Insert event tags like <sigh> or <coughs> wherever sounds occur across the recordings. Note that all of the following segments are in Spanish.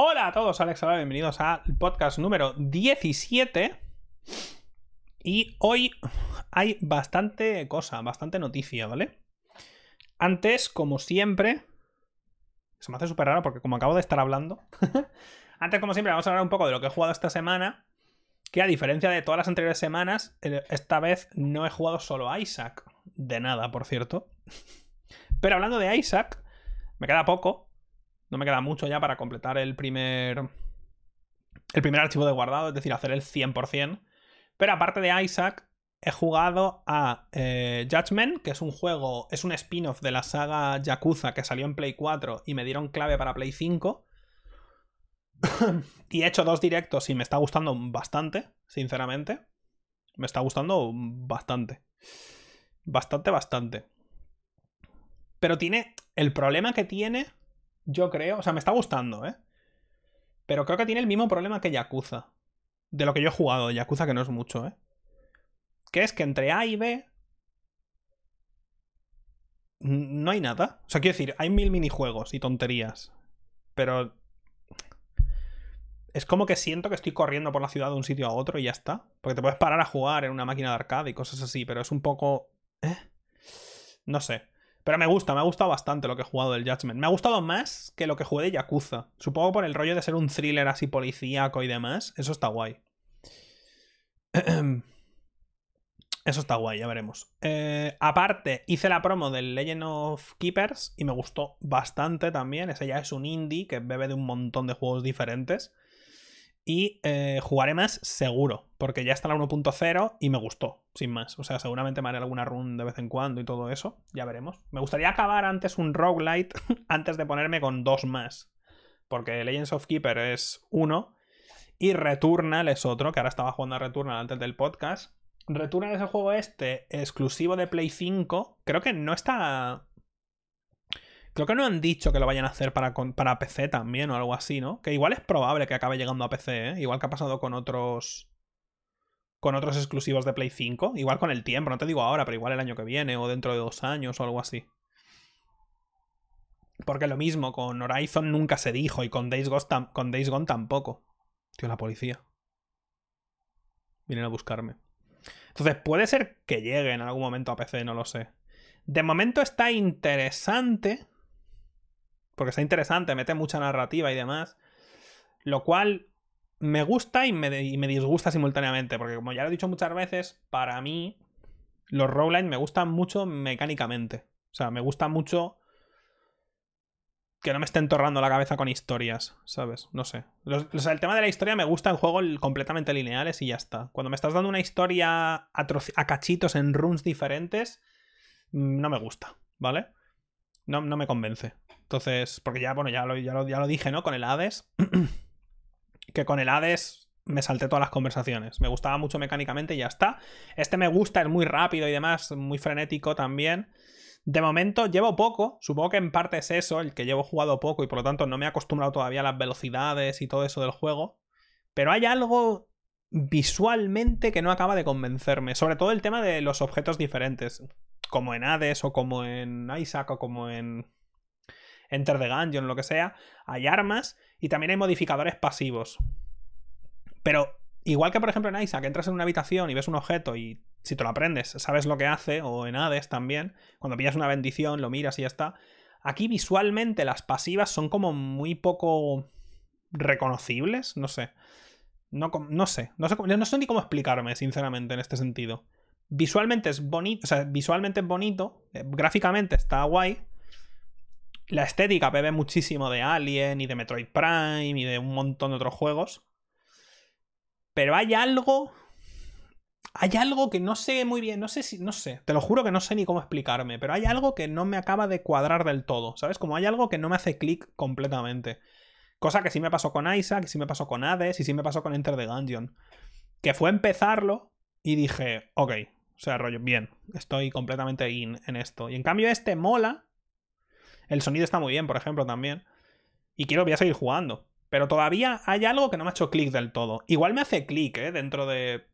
Hola a todos, Alex Alba, bienvenidos al podcast número 17. Y hoy hay bastante cosa, bastante noticia, ¿vale? Antes, como siempre, se me hace súper raro porque como acabo de estar hablando, <laughs> antes, como siempre, vamos a hablar un poco de lo que he jugado esta semana, que a diferencia de todas las anteriores semanas, eh, esta vez no he jugado solo a Isaac, de nada, por cierto. <laughs> Pero hablando de Isaac, me queda poco, no me queda mucho ya para completar el primer. El primer archivo de guardado, es decir, hacer el 100%. Pero aparte de Isaac, he jugado a eh, Judgment, que es un juego, es un spin-off de la saga Yakuza que salió en Play 4 y me dieron clave para Play 5. <coughs> y he hecho dos directos y me está gustando bastante, sinceramente. Me está gustando bastante. Bastante, bastante. Pero tiene. El problema que tiene yo creo. O sea, me está gustando, ¿eh? Pero creo que tiene el mismo problema que Yakuza. De lo que yo he jugado Yakuza, que no es mucho, ¿eh? Que es que entre A y B. No hay nada. O sea, quiero decir, hay mil minijuegos y tonterías. Pero. Es como que siento que estoy corriendo por la ciudad de un sitio a otro y ya está. Porque te puedes parar a jugar en una máquina de arcade y cosas así, pero es un poco. ¿eh? No sé. Pero me gusta, me ha gustado bastante lo que he jugado del Judgment. Me ha gustado más que lo que jugué de Yakuza. Supongo por el rollo de ser un thriller así policíaco y demás. Eso está guay. <clears throat> Eso está guay, ya veremos. Eh, aparte, hice la promo del Legend of Keepers y me gustó bastante también. Ese ya es un indie que bebe de un montón de juegos diferentes. Y eh, jugaré más seguro, porque ya está la 1.0 y me gustó, sin más. O sea, seguramente me haré alguna run de vez en cuando y todo eso. Ya veremos. Me gustaría acabar antes un roguelite <laughs> antes de ponerme con dos más. Porque Legends of Keeper es uno y Returnal es otro, que ahora estaba jugando a Returnal antes del podcast. Returnal es el juego este exclusivo de Play 5. Creo que no está Creo que no han dicho que lo vayan a hacer para, para PC también o algo así, ¿no? Que igual es probable que acabe llegando a PC, ¿eh? Igual que ha pasado con otros. Con otros exclusivos de Play 5. Igual con el tiempo, no te digo ahora, pero igual el año que viene o dentro de dos años o algo así. Porque lo mismo, con Horizon nunca se dijo y con Days, con Days Gone tampoco. Tío, la policía. Vienen a buscarme. Entonces, puede ser que llegue en algún momento a PC, no lo sé. De momento está interesante porque está interesante, mete mucha narrativa y demás. Lo cual me gusta y me, disgusta simultáneamente, porque como ya lo he dicho muchas veces, para mí los roguelines me gustan mucho mecánicamente. O sea, me gusta mucho que no me estén torrando la cabeza con historias, ¿sabes? No sé. o sea, el tema de la historia me gusta en juegos completamente lineales y ya está. Cuando me estás dando una historia a, a cachitos en runs diferentes, mm, no me gusta, ¿vale? No, no me convence. Entonces, porque ya, bueno, ya lo, ya lo, dije, ¿no? Con el Hades. <clears throat> que con el Hades me salté todas las conversaciones. Me gustaba mucho mecánicamente y ya está. Este me gusta, es muy rápido y demás, muy frenético también. De momento llevo poco, supongo que en parte es eso, el que llevo jugado poco y por lo tanto no me he acostumbrado todavía a las velocidades y todo eso del juego. Pero hay algo visualmente que no acaba de convencerme, sobre todo el tema de los objetos diferentes, como en Hades o como en Isaac o como en Enter the Gungeon, lo que sea, hay armas y también hay modificadores pasivos. Pero igual que por ejemplo en Isaac, entras en una habitación y ves un objeto y si te lo aprendes, sabes lo que hace, o en Hades también, cuando pillas una bendición, lo miras y ya está. Aquí visualmente las pasivas son como muy poco reconocibles, no sé. No, sé, no sé, no sé ni cómo explicarme, sinceramente, en este sentido. Visualmente es bonito, o sea, visualmente es bonito, eh, gráficamente está guay, la estética bebe muchísimo de Alien y de Metroid Prime y de un montón de otros juegos. Pero hay algo. Hay algo que no sé muy bien, no sé si. No sé, te lo juro que no sé ni cómo explicarme, pero hay algo que no me acaba de cuadrar del todo, ¿sabes? Como hay algo que no me hace clic completamente. Cosa que sí me pasó con Isaac, que sí me pasó con Hades y sí me pasó con Enter the Gungeon. Que fue empezarlo y dije, ok, o sea, rollo, bien, estoy completamente in en esto. Y en cambio este mola, el sonido está muy bien, por ejemplo, también. Y quiero, voy a seguir jugando. Pero todavía hay algo que no me ha hecho clic del todo. Igual me hace clic, ¿eh? Dentro de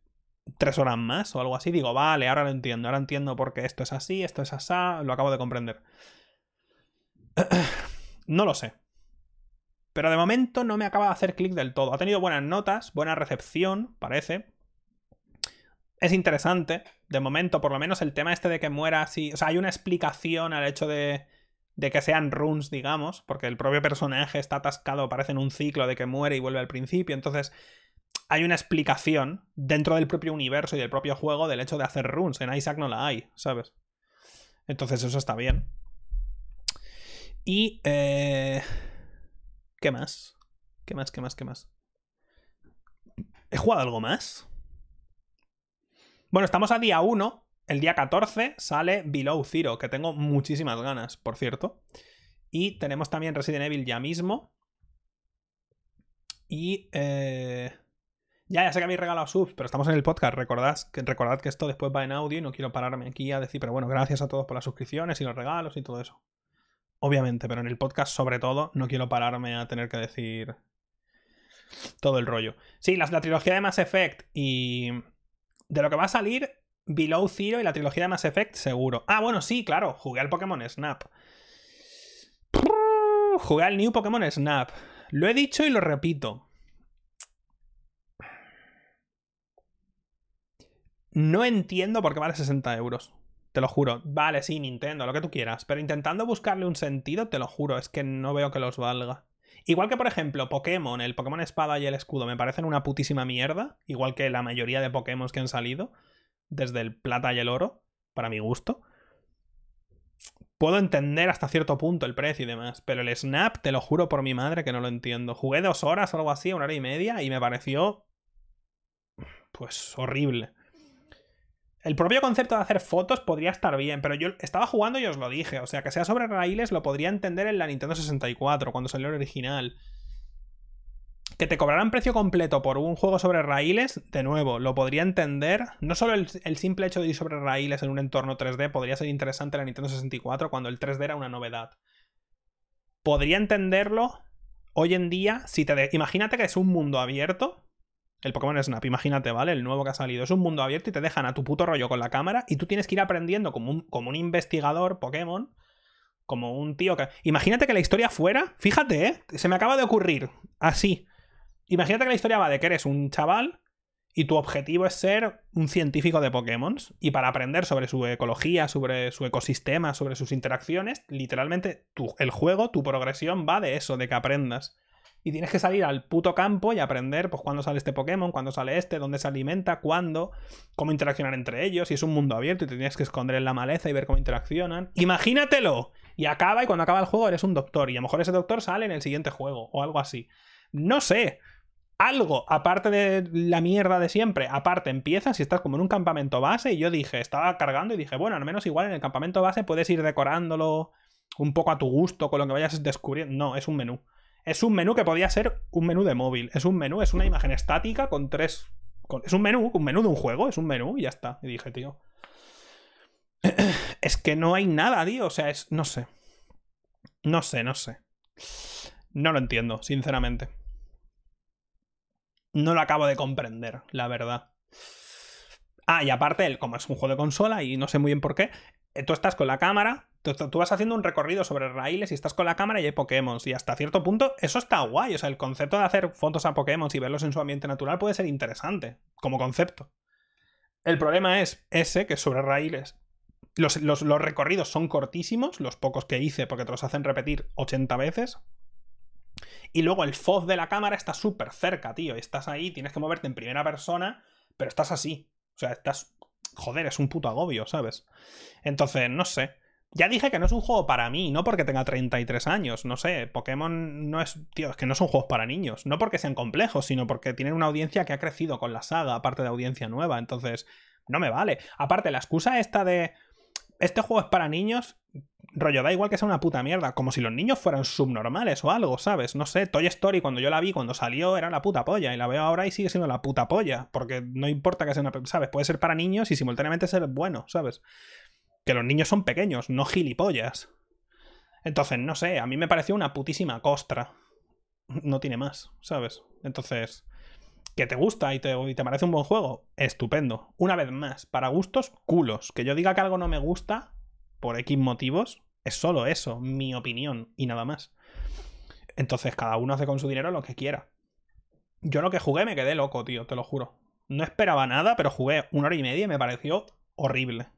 tres horas más o algo así. Digo, vale, ahora lo entiendo. Ahora entiendo por qué esto es así, esto es así. Lo acabo de comprender. <clears throat> no lo sé. Pero de momento no me acaba de hacer clic del todo. Ha tenido buenas notas, buena recepción, parece. Es interesante, de momento, por lo menos el tema este de que muera así. O sea, hay una explicación al hecho de, de que sean runes, digamos, porque el propio personaje está atascado, parece en un ciclo de que muere y vuelve al principio. Entonces, hay una explicación dentro del propio universo y del propio juego del hecho de hacer runes. En Isaac no la hay, ¿sabes? Entonces, eso está bien. Y. Eh... ¿Qué más? ¿Qué más? ¿Qué más? ¿Qué más? ¿He jugado algo más? Bueno, estamos a día 1. El día 14 sale Below Zero, que tengo muchísimas ganas, por cierto. Y tenemos también Resident Evil ya mismo. Y... Eh... Ya, ya sé que habéis regalado subs, pero estamos en el podcast. Recordad que, recordad que esto después va en audio y no quiero pararme aquí a decir, pero bueno, gracias a todos por las suscripciones y los regalos y todo eso obviamente, pero en el podcast sobre todo no quiero pararme a tener que decir todo el rollo. Sí, la, trilogía de Mass Effect y de lo que va a salir, Below Zero y la trilogía de Mass Effect seguro. Ah, bueno, sí, claro, jugué al Pokémon Snap. Jugué al New Pokémon Snap. Lo he dicho y lo repito. No entiendo por qué vale 60 euros. Te lo juro. Vale, sí, Nintendo, lo que tú quieras. Pero intentando buscarle un sentido, te lo juro, es que no veo que los valga. Igual que, por ejemplo, Pokémon, el Pokémon Espada y el Escudo me parecen una putísima mierda. Igual que la mayoría de Pokémon que han salido. Desde el plata y el oro, para mi gusto. Puedo entender hasta cierto punto el precio y demás. Pero el Snap, te lo juro por mi madre que no lo entiendo. Jugué dos horas o algo así, una hora y media, y me pareció. Pues horrible. El propio concepto de hacer fotos podría estar bien, pero yo estaba jugando y os lo dije. O sea, que sea sobre raíles lo podría entender en la Nintendo 64, cuando salió el original. Que te cobraran precio completo por un juego sobre raíles, de nuevo, lo podría entender. No solo el, simple hecho de ir sobre raíles en un entorno 3D podría ser interesante en la Nintendo 64 cuando el 3D era una novedad. Podría entenderlo hoy en día si te... Imagínate que es un mundo abierto el Pokémon Snap, imagínate, ¿vale? El nuevo que ha salido. Es un mundo abierto y te dejan a tu puto rollo con la cámara y tú tienes que ir aprendiendo como un, como un investigador Pokémon. Como un tío que... Imagínate que la historia fuera... Fíjate, ¿eh? Se me acaba de ocurrir. Así. Imagínate que la historia va de que eres un chaval y tu objetivo es ser un científico de Pokémon. Y para aprender sobre su ecología, sobre su ecosistema, sobre sus interacciones, literalmente el juego, tu progresión va de eso, de que aprendas. Y tienes que salir al puto campo y aprender, pues, cuándo sale este Pokémon, cuándo sale este, dónde se alimenta, cuándo, cómo interaccionar entre ellos. Y es un mundo abierto y te tienes que esconder en la maleza y ver cómo interaccionan. ¡Imagínatelo! Y acaba, y cuando acaba el juego eres un doctor. Y a lo mejor ese doctor sale en el siguiente juego, o algo así. No sé. Algo, aparte de la mierda de siempre, aparte empiezas y estás como en un campamento base. Y yo dije, estaba cargando y dije, bueno, al menos igual en el campamento base puedes ir decorándolo un poco a tu gusto con lo que vayas descubriendo. No, es un menú. Es un menú que podía ser un menú de móvil. Es un menú, es una imagen estática con tres. es un menú, un menú de un juego, es un menú y ya está. Y dije, tío. <clears throat> Es que no hay nada, tío. O sea, es. No sé. No sé, no sé. No lo entiendo, sinceramente. No lo acabo de comprender, la verdad. Ah, y aparte, como es un juego de consola y no sé muy bien por qué, eh, tú estás con la cámara, tú, vas haciendo un recorrido sobre raíles y estás con la cámara y hay Pokémon. Y hasta cierto punto eso está guay. O sea, el concepto de hacer fotos a Pokémon y verlos en su ambiente natural puede ser interesante como concepto. El problema es ese, que sobre raíles. Los, los, recorridos son cortísimos, los pocos que hice, porque te los hacen repetir 80 veces. Y luego el FOZ de la cámara está súper cerca, tío. Estás ahí, tienes que moverte en primera persona, pero estás así. O sea, estás joder, es un puto agobio, ¿sabes? Entonces, no sé. Ya dije que no es un juego para mí, no porque tenga 33 años, no sé, Pokémon no es, tío, es que no son juegos para niños, no porque sean complejos, sino porque tienen una audiencia que ha crecido con la saga, aparte de audiencia nueva, entonces, no me vale. Aparte, la excusa esta de, este juego es para niños, rollo, da igual que sea una puta mierda, como si los niños fueran subnormales o algo, ¿sabes? No sé, Toy Story cuando yo la vi, cuando salió, era la puta polla, y la veo ahora y sigue siendo la puta polla, porque no importa que sea una... ¿sabes? Puede ser para niños y simultáneamente ser bueno, ¿sabes? Que los niños son pequeños, no gilipollas. Entonces, no sé, a mí me pareció una putísima costra. No tiene más, ¿sabes? Entonces, que te gusta y te, te parece un buen juego, estupendo. Una vez más, para gustos, culos. Que yo diga que algo no me gusta, por X motivos, es solo eso, mi opinión y nada más. Entonces cada uno hace con su dinero lo que quiera. Yo lo que jugué me quedé loco, tío, te lo juro. No esperaba nada, pero jugué una hora y media y me pareció horrible.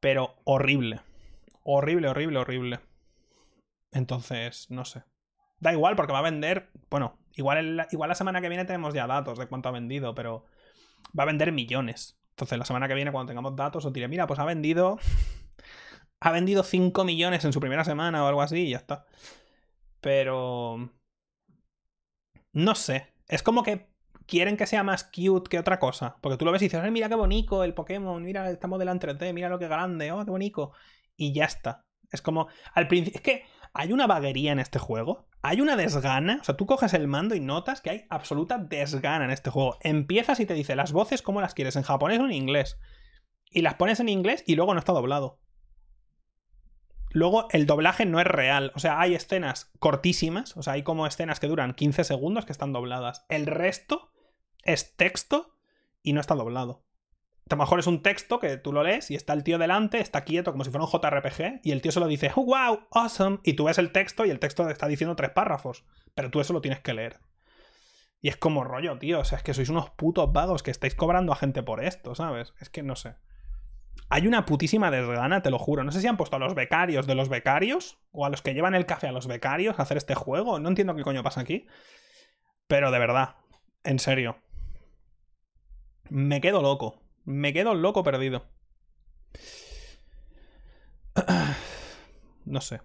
Pero horrible. Horrible, horrible, horrible. Entonces, no sé. Da igual porque va a vender. Bueno, igual, igual la semana que viene tenemos ya datos de cuánto ha vendido, pero va a vender millones. Entonces, la semana que viene, cuando tengamos datos, os diré, mira, pues ha vendido. ha vendido 5 millones en su primera semana o algo así y ya está. Pero. No sé. Es como que quieren que sea más cute que otra cosa. Porque tú lo ves y dices, mira qué bonito el Pokémon, mira, está modelado en 3D, mira lo que grande, oh, qué bonito. Y ya está. Es como. Al principio. Es que hay una vaguería en este juego. Hay una desgana. O sea, tú coges el mando y notas que hay absoluta desgana en este juego. Empiezas y te dice las voces cómo las quieres, en japonés o en inglés. Y las pones en inglés y luego no está doblado. Luego el doblaje no es real. O sea, hay escenas cortísimas. O sea, hay como escenas que duran 15 segundos que están dobladas. El resto es texto y no está doblado a lo mejor es un texto que tú lo lees y está el tío delante, está quieto como si fuera un JRPG y el tío solo dice, oh, wow, awesome, y tú ves el texto y el texto está diciendo tres párrafos, pero tú eso lo tienes que leer. Y es como rollo, tío, o sea, es que sois unos putos vagos que estáis cobrando a gente por esto, ¿sabes? Es que no sé. Hay una putísima desgana, te lo juro. No sé si han puesto a los becarios de los becarios o a los que llevan el café a los becarios a hacer este juego. No entiendo qué coño pasa aquí. Pero de verdad, en serio. Me quedo loco. Me quedo loco perdido. No sé.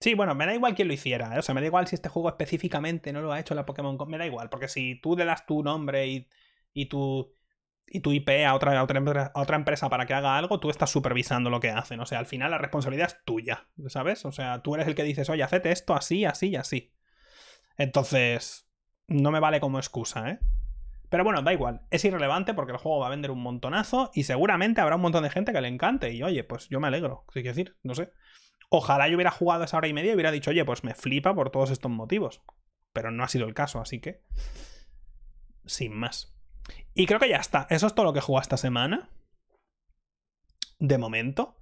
Sí, bueno, me da igual quién lo hiciera. ¿eh? O sea, me da igual si este juego específicamente no lo ha hecho la Pokémon. Me da igual, porque si tú le das tu nombre y, y tu y tu IP a otra, otra, otra, empresa para que haga algo, tú estás supervisando lo que hacen. O sea, al final la responsabilidad es tuya, ¿sabes? O sea, tú eres el que dices, oye, hacete esto así, así y así. Entonces, no me vale como excusa, ¿eh? Pero bueno, da igual, es irrelevante porque el juego va a vender un montonazo y seguramente habrá un montón de gente que le encante. Y oye, pues yo me alegro, ¿qué quiero decir? No sé. Ojalá yo hubiera jugado esa hora y media y hubiera dicho, oye, pues me flipa por todos estos motivos. Pero no ha sido el caso, así que. Sin más. Y creo que ya está. Eso es todo lo que jugado esta semana. De momento.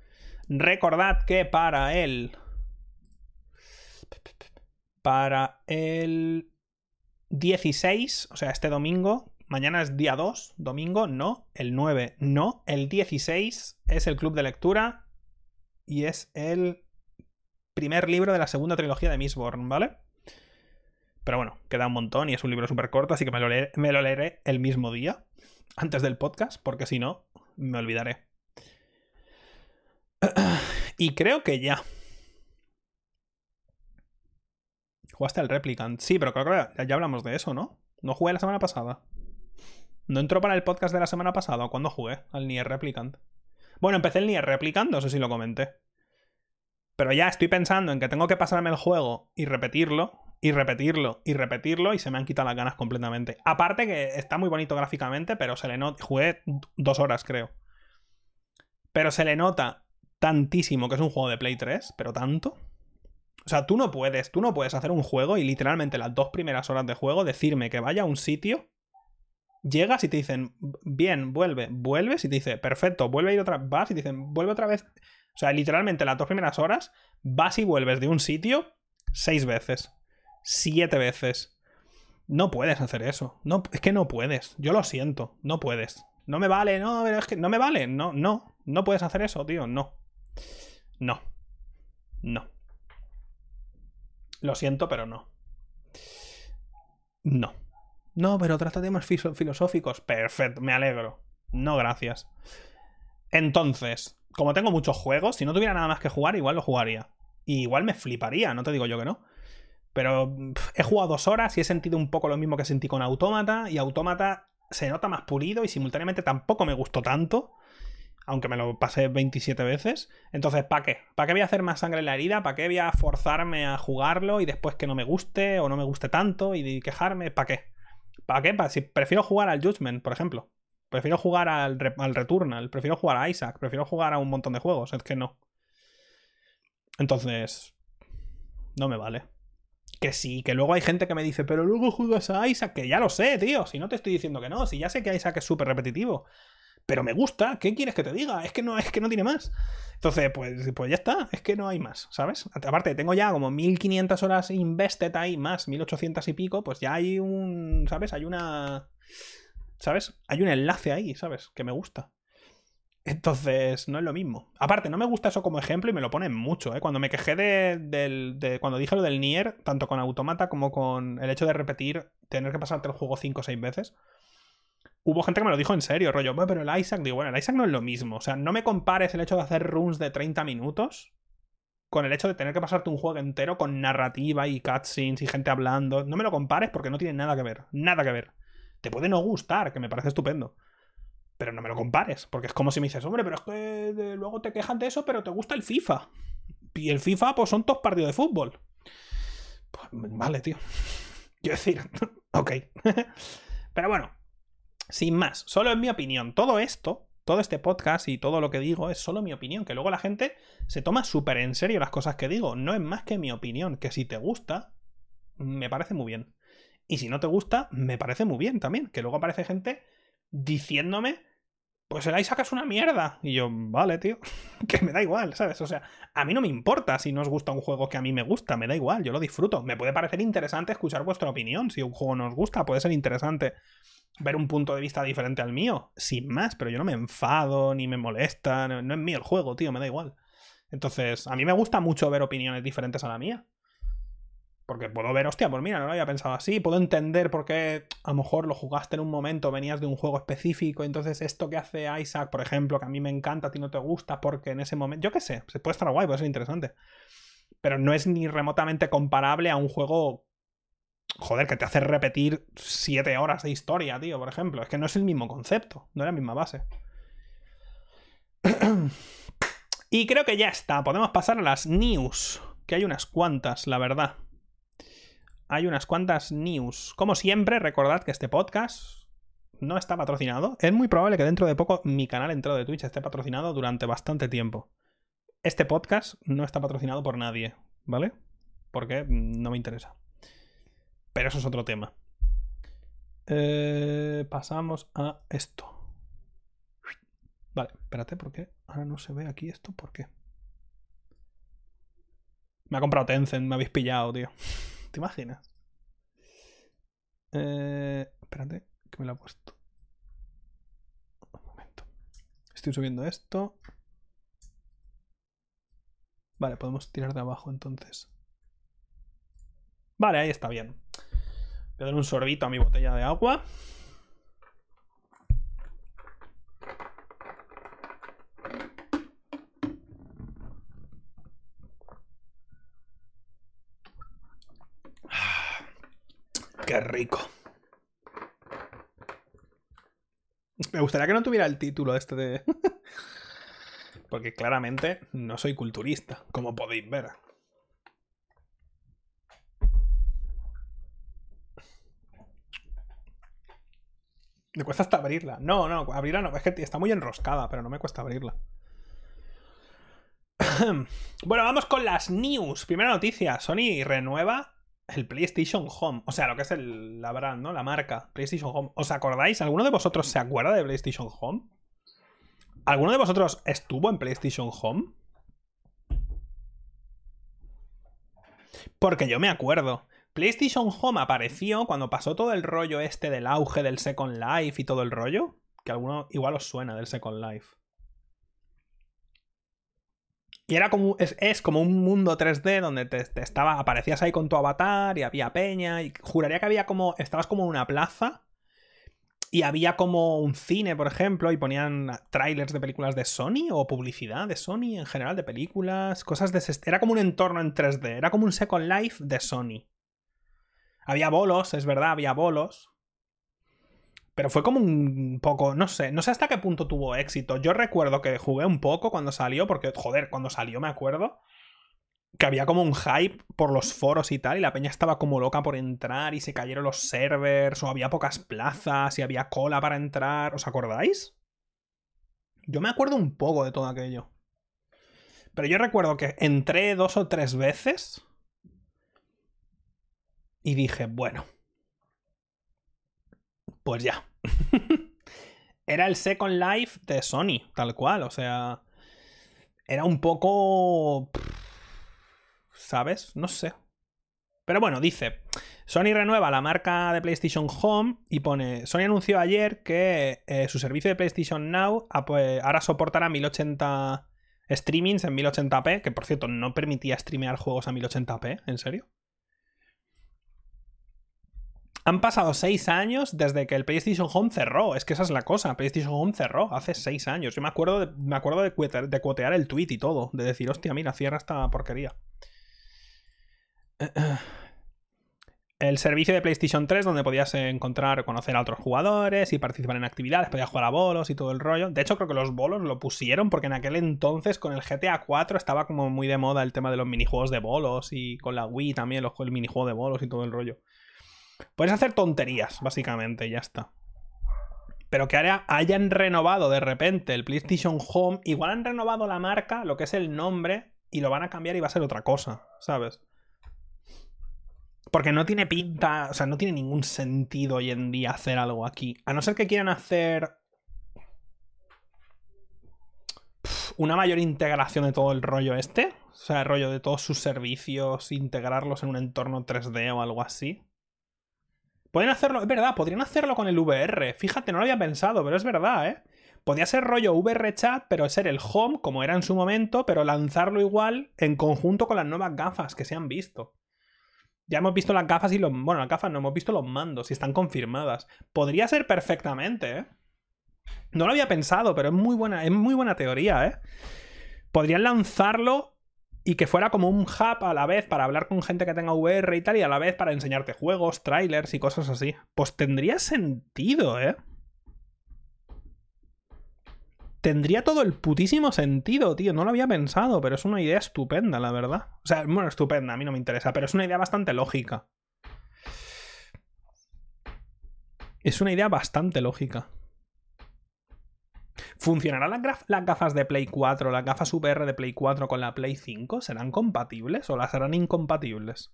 Recordad que para el. Para el 16, o sea, este domingo, Mañana es día 2, domingo, no. El 9, no. El 16 es el club de lectura y es el primer libro de la segunda trilogía de Mistborn, ¿vale? Pero bueno, queda un montón y es un libro súper corto, así que me lo, leeré, me lo leeré el mismo día, antes del podcast, porque si no, me olvidaré. Y creo que ya. Jugaste al Replicant. Sí, pero creo que ya hablamos de eso, ¿no? No jugué la semana pasada. ¿No entró para el podcast de la semana pasada cuando jugué al Nier Replicant? Bueno, empecé el Nier Replicant, no sé si lo comenté. Pero ya estoy pensando en que tengo que pasarme el juego y repetirlo, y repetirlo, y repetirlo, y se me han quitado las ganas completamente. Aparte que está muy bonito gráficamente, pero se le nota. Jugué dos horas, creo. Pero se le nota tantísimo que es un juego de Play 3, pero tanto. O sea, tú no puedes, tú no puedes hacer un juego y literalmente las dos primeras horas de juego decirme que vaya a un sitio llegas y te dicen, bien, vuelve, vuelves y te dice, perfecto, vuelve a ir otra vez, vas y te dicen, vuelve otra vez. O sea, literalmente las dos primeras horas vas y vuelves de un sitio seis veces, siete veces. No puedes hacer eso. No, es que no puedes. Yo lo siento. No puedes. No me vale, no, es que no me vale. No, no. No puedes hacer eso, tío. No. No. No. Lo siento, pero no. No. No, pero trata temas filosóficos. Perfecto, me alegro. No, gracias. Entonces, como tengo muchos juegos, si no tuviera nada más que jugar, igual lo jugaría. Y igual me fliparía, no te digo yo que no. Pero he jugado dos horas y he sentido un poco lo mismo que sentí con Autómata. Y Autómata se nota más pulido y simultáneamente tampoco me gustó tanto. Aunque me lo pasé 27 veces. Entonces, ¿para qué? ¿Para qué voy a hacer más sangre en la herida? ¿Para qué voy a forzarme a jugarlo y después que no me guste o no me guste tanto y quejarme? ¿Para qué? ¿Para qué? Si prefiero jugar al Judgment, por ejemplo. Prefiero jugar al, al Returnal. Prefiero jugar a Isaac. Prefiero jugar a un montón de juegos. Es que no. Entonces. No me vale. Que sí, que luego hay gente que me dice, pero luego juegas a Isaac, que ya lo sé, tío. Si no te estoy diciendo que no, si ya sé que Isaac es súper repetitivo. Pero me gusta, ¿qué quieres que te diga? Es que no, es que no tiene más. Entonces, pues, pues ya está, es que no hay más, ¿sabes? Aparte, tengo ya como 1500 horas invested ahí, más 1800 y pico, pues ya hay un, ¿sabes? Hay una... ¿Sabes? Hay un enlace ahí, ¿sabes? Que me gusta. Entonces, no es lo mismo. Aparte, no me gusta eso como ejemplo y me lo ponen mucho, ¿eh? Cuando me quejé de, de, Cuando dije lo del Nier, tanto con Automata como con el hecho de repetir, tener que pasarte el juego 5 o 6 veces, hubo gente que me lo dijo en serio, rollo, pero el Isaac, digo, bueno, el Isaac no es lo mismo. O sea, no me compares el hecho de hacer runs de 30 minutos con el hecho de tener que pasarte un juego entero con narrativa y cutscenes y gente hablando. No me lo compares porque no tiene nada que ver. Nada que ver. Te puede no gustar, que me parece estupendo. Pero no me lo compares, porque es como si me dices, hombre, pero es que luego te quejan de eso, pero te gusta el FIFA. Y el FIFA, pues son todos partidos de fútbol. Pues vale, tío. <laughs> Quiero decir, <laughs> ok. <laughs> pero bueno, sin más, solo en mi opinión. Todo esto, todo este podcast y todo lo que digo es solo mi opinión. Que luego la gente se toma súper en serio las cosas que digo. No es más que mi opinión. Que si te gusta, me parece muy bien. Y si no te gusta, me parece muy bien también. Que luego aparece gente diciéndome, pues el Isaac es una mierda. Y yo, vale, tío, <laughs> que me da igual, ¿sabes? O sea, a mí no me importa si no os gusta un juego que a mí me gusta, me da igual, yo lo disfruto. Me puede parecer interesante escuchar vuestra opinión. Si un juego no os gusta, puede ser interesante ver un punto de vista diferente al mío, sin más, pero yo no me enfado ni me molesta, no, es mío el juego, tío, me da igual. Entonces, a mí me gusta mucho ver opiniones diferentes a la mía. Porque puedo ver, hostia, pues mira, no lo había pensado así. Puedo entender por qué a lo mejor lo jugaste en un momento, venías de un juego específico. Entonces, esto que hace Isaac, por ejemplo, que a mí me encanta, a ti no te gusta, porque en ese momento. Yo qué sé, se puede estar guay, puede ser interesante. Pero no es ni remotamente comparable a un juego joder, que te hace repetir siete horas de historia, tío, por ejemplo. Es que no es el mismo concepto, no es la misma base. <clears throat> y creo que ya está. Podemos pasar a las news. Que hay unas cuantas, la verdad. Hay unas cuantas news. Como siempre, recordad que este podcast no está patrocinado. Es muy probable que dentro de poco mi canal entrado de Twitch esté patrocinado durante bastante tiempo. Este podcast no está patrocinado por nadie, ¿vale? Porque no me interesa. Pero eso es otro tema. Eh, pasamos a esto. Vale, espérate, ¿por qué? Ahora no se ve aquí esto, ¿por qué? Me ha comprado Tencent, me habéis pillado, tío. <laughs> ¿Te imaginas? Eh, espérate, que me lo ha puesto. Un momento. Estoy subiendo esto. Vale, podemos tirar de abajo entonces. Vale, ahí está bien. Voy a dar un sorbito a mi botella de agua. Qué rico. Me gustaría que no tuviera el título este de... <laughs> Porque claramente no soy culturista, como podéis ver. Me cuesta hasta abrirla. No, no, abrirla no. Es que está muy enroscada, pero no me cuesta abrirla. <clears throat> bueno, vamos con las news. Primera noticia. Sony renueva el PlayStation Home. O sea, lo que es el, la brand, ¿no? La marca. PlayStation Home. ¿Os acordáis? ¿Alguno de vosotros se acuerda de PlayStation Home? ¿Alguno de vosotros estuvo en PlayStation Home? Porque yo me acuerdo. PlayStation Home apareció cuando pasó todo el rollo este del auge del Second Life y todo el rollo. Que alguno igual os suena del Second Life. Y era como. Es, como un mundo 3D donde te, estaba. aparecías ahí con tu avatar y había peña. Y juraría que había como. Estabas como en una plaza. Y había como un cine, por ejemplo, y ponían trailers de películas de Sony o publicidad de Sony en general, de películas, cosas de Era como un entorno en 3D, era como un Second Life de Sony. Había bolos, es verdad, había bolos. Pero fue como un poco, no sé, no sé hasta qué punto tuvo éxito. Yo recuerdo que jugué un poco cuando salió, porque, joder, cuando salió me acuerdo que había como un hype por los foros y tal, y la peña estaba como loca por entrar y se cayeron los servers, o había pocas plazas y había cola para entrar. ¿Os acordáis? Yo me acuerdo un poco de todo aquello. Pero yo recuerdo que entré dos o tres veces y dije, bueno, pues ya. <laughs> era el Second Life de Sony, tal cual. O sea, era un poco... ¿Sabes? No sé. Pero bueno, dice, Sony renueva la marca de PlayStation Home y pone, Sony anunció ayer que eh, su servicio de PlayStation Now ah, pues, ahora soportará 1080 streamings en 1080p, que por cierto no permitía streamear juegos a 1080p, ¿en serio? Han pasado seis años desde que el PlayStation Home cerró. Es que esa es la cosa. PlayStation Home cerró hace seis años. Yo me acuerdo de, me acuerdo de, cuotear el tweet y todo. De decir, hostia, mira, cierra esta porquería. <clears throat> El servicio de PlayStation 3, donde podías encontrar, conocer a otros jugadores y participar en actividades, podías jugar a bolos y todo el rollo. De hecho, creo que los bolos lo pusieron porque en aquel entonces con el GTA 4 estaba como muy de moda el tema de los minijuegos de bolos y con la Wii también el minijuego de bolos y todo el rollo. Puedes hacer tonterías, básicamente, y ya está. Pero que hayan renovado de repente el PlayStation Home, igual han renovado la marca, lo que es el nombre, y lo van a cambiar y va a ser otra cosa, ¿sabes? Porque no tiene pinta, o sea, no tiene ningún sentido hoy en día hacer algo aquí. A no ser que quieran hacer una mayor integración de todo el rollo este. O sea, el rollo de todos sus servicios, integrarlos en un entorno 3D o algo así. Pueden hacerlo, es verdad, podrían hacerlo con el VR. Fíjate, no lo había pensado, pero es verdad, ¿eh? Podría ser rollo VR chat, pero ser el home, como era en su momento, pero lanzarlo igual en conjunto con las nuevas gafas que se han visto. Ya hemos visto las gafas y los. Bueno, las gafas no hemos visto los mandos y están confirmadas. Podría ser perfectamente, ¿eh? No lo había pensado, pero es muy buena, es muy buena teoría, ¿eh? Podrían lanzarlo y que fuera como un hub a la vez para hablar con gente que tenga VR y tal, y a la vez para enseñarte juegos, trailers y cosas así. Pues tendría sentido, ¿eh? Tendría todo el putísimo sentido, tío. No lo había pensado, pero es una idea estupenda, la verdad. O sea, bueno, estupenda, a mí no me interesa, pero es una idea bastante lógica. Es una idea bastante lógica. ¿Funcionarán las, gafas de Play 4, las gafas VR de Play 4 con la Play 5? ¿Serán compatibles o las harán incompatibles?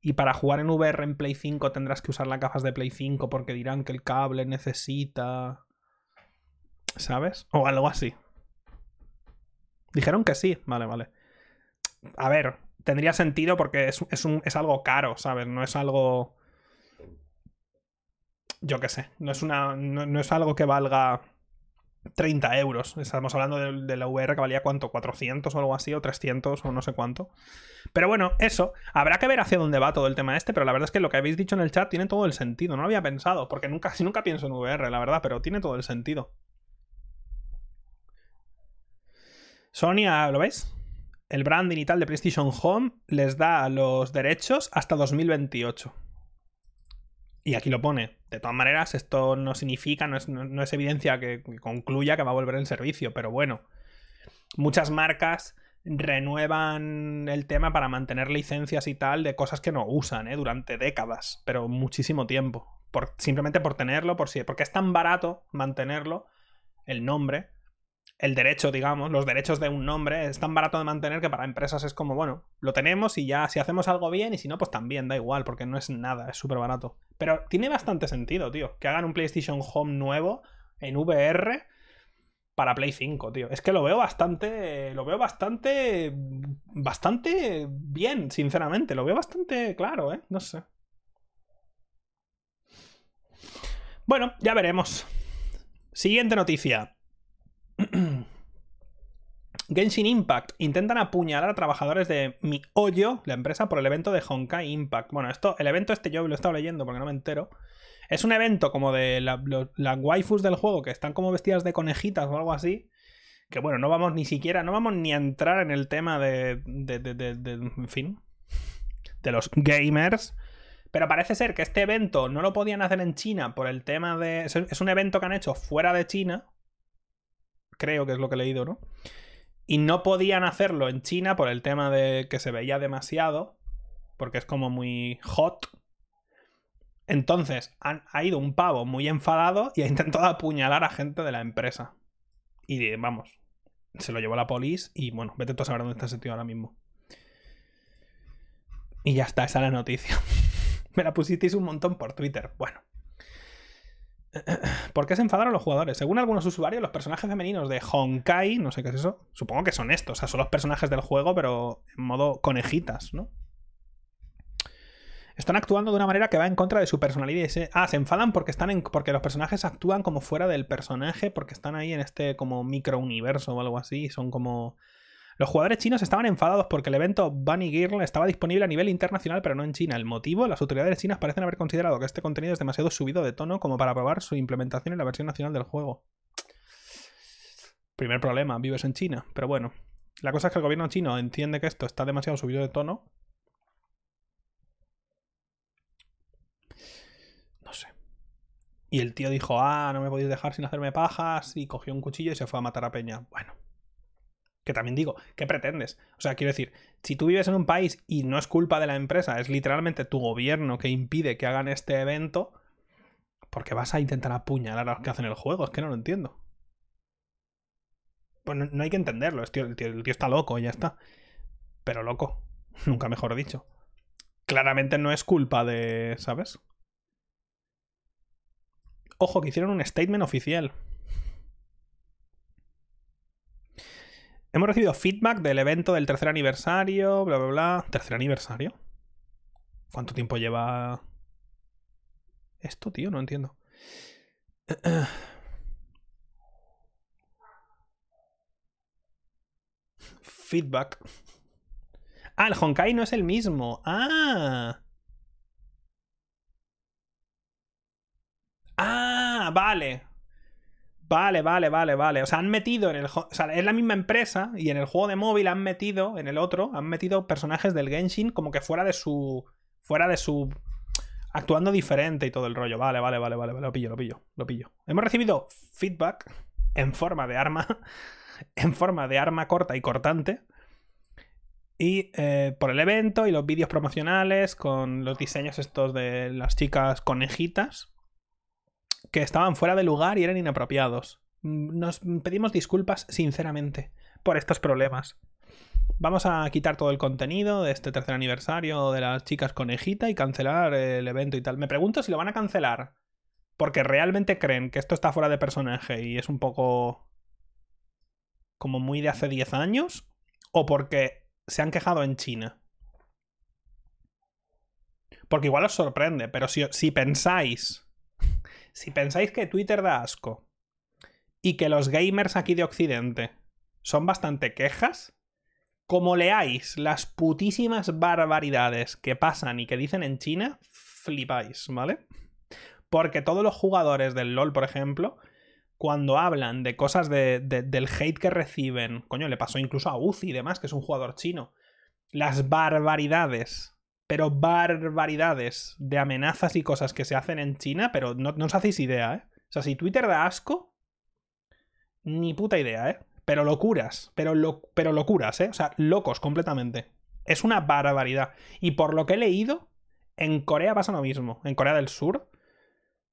Y para jugar en VR en Play 5 tendrás que usar las gafas de Play 5 porque dirán que el cable necesita... ¿Sabes? O algo así. Dijeron que sí. Vale, vale. A ver, tendría sentido porque es, es algo caro, ¿sabes? No es algo... Yo qué sé. No es, una, no es algo que valga 30 euros. Estamos hablando de, la VR que valía cuánto, 400 o algo así, o 300 o no sé cuánto. Pero bueno, eso. Habrá que ver hacia dónde va todo el tema este, pero la verdad es que lo que habéis dicho en el chat tiene todo el sentido. No lo había pensado, porque nunca, casi <laughs> nunca pienso en VR, la verdad, pero tiene todo el sentido. Sonia, ¿lo veis? El branding y tal de PlayStation Home les da los derechos hasta 2028. Y aquí lo pone. De todas maneras, esto no significa, no es, evidencia que, concluya que va a volver en servicio, pero bueno. Muchas marcas renuevan el tema para mantener licencias y tal de cosas que no usan ¿eh? durante décadas, pero muchísimo tiempo. Por, simplemente por tenerlo, por si, porque es tan barato mantenerlo, el nombre, el derecho, digamos, los derechos de un nombre es tan barato de mantener que para empresas es como, bueno, lo tenemos y ya si hacemos algo bien y si no, pues también, da igual, porque no es nada, es súper barato. Pero tiene bastante sentido, tío, que hagan un PlayStation Home nuevo en VR para Play 5, tío. Es que lo veo bastante, lo veo bastante, bastante bien, sinceramente, lo veo bastante claro, ¿eh? No sé. Bueno, ya veremos. Siguiente noticia. <clears throat> Genshin Impact. Intentan apuñalar a trabajadores de Mi Hoyo, la empresa, por el evento de Honkai Impact. Bueno, esto, el evento este yo lo he estado leyendo porque no me entero. Es un evento como de las waifus del juego que están como vestidas de conejitas o algo así. Que bueno, no vamos ni siquiera, no vamos ni a entrar en el tema de, de, de, de en fin, de los gamers. Pero parece ser que este evento no lo podían hacer en China por el tema de... Es un evento que han hecho fuera de China creo que es lo que he leído, ¿no? Y no podían hacerlo en China por el tema de que se veía demasiado, porque es como muy hot. Entonces ha ido un pavo muy enfadado y ha intentado apuñalar a gente de la empresa. Y vamos, se lo llevó la polis y bueno, vete tú a saber dónde está ese tío ahora mismo. Y ya está, esa es la noticia. <laughs> Me la pusisteis un montón por Twitter. Bueno. ¿Por qué se enfadaron los jugadores? Según algunos usuarios, los personajes femeninos de Honkai, no sé qué es eso, supongo que son estos, o sea, son los personajes del juego, pero en modo conejitas, ¿no? Están actuando de una manera que va en contra de su personalidad. Ah, se enfadan porque están en, porque los personajes actúan como fuera del personaje, porque están ahí en este como micro universo o algo así. Son como. Los jugadores chinos estaban enfadados porque el evento Bunny Girl estaba disponible a nivel internacional, pero no en China. El motivo, las autoridades chinas parecen haber considerado que este contenido es demasiado subido de tono como para probar su implementación en la versión nacional del juego. Primer problema, vives en China. Pero bueno, la cosa es que el gobierno chino entiende que esto está demasiado subido de tono Y el tío dijo, ah, no me podéis dejar sin hacerme pajas, y cogió un cuchillo y se fue a matar a Peña. Bueno. Que también digo, ¿qué pretendes? O sea, quiero decir, si tú vives en un país y no es culpa de la empresa, es literalmente tu gobierno que impide que hagan este evento, ¿por qué vas a intentar apuñalar a los que hacen el juego? Es que no lo entiendo. Pues no, hay que entenderlo, el tío, está loco ya está. Pero loco, <laughs> nunca mejor dicho. Claramente no es culpa de, ¿sabes? Ojo, que hicieron un statement oficial. Hemos recibido feedback del evento del tercer aniversario, bla, bla, bla. ¿Tercer aniversario? ¿Cuánto tiempo lleva esto, tío? No entiendo. <clears throat> Feedback. Ah, el Honkai no es el mismo. Ah. Ah, vale. Vale, vale, vale, vale. O sea, han metido en el. O sea, es la misma empresa y en el juego de móvil han metido, en el otro, han metido personajes del Genshin como que fuera de su. Fuera de su. Actuando diferente y todo el rollo. Vale, vale, vale, vale. Lo pillo, lo pillo, lo pillo. Hemos recibido feedback en forma de arma. <laughs> En forma de arma corta y cortante. Y eh, por el evento y los vídeos promocionales con los diseños estos de las chicas conejitas que estaban fuera de lugar y eran inapropiados. Nos pedimos disculpas sinceramente por estos problemas. Vamos a quitar todo el contenido de este tercer aniversario de las chicas conejita y cancelar el evento y tal. Me pregunto si lo van a cancelar porque realmente creen que esto está fuera de personaje y es un poco como muy de hace 10 años o porque se han quejado en China. Porque igual os sorprende, pero si, si pensáis si pensáis que Twitter da asco y que los gamers aquí de Occidente son bastante quejas, como leáis las putísimas barbaridades que pasan y que dicen en China, flipáis, ¿vale? Porque todos los jugadores del LOL, por ejemplo, cuando hablan de cosas del hate que reciben, coño, le pasó incluso a Uzi y demás, que es un jugador chino, las barbaridades pero barbaridades de amenazas y cosas que se hacen en China, pero no, os hacéis idea, ¿eh? O sea, si Twitter da asco, ni puta idea, ¿eh? Pero locuras, pero, pero locuras, ¿eh? O sea, locos completamente. Es una barbaridad. Y por lo que he leído, en Corea pasa lo mismo. En Corea del Sur,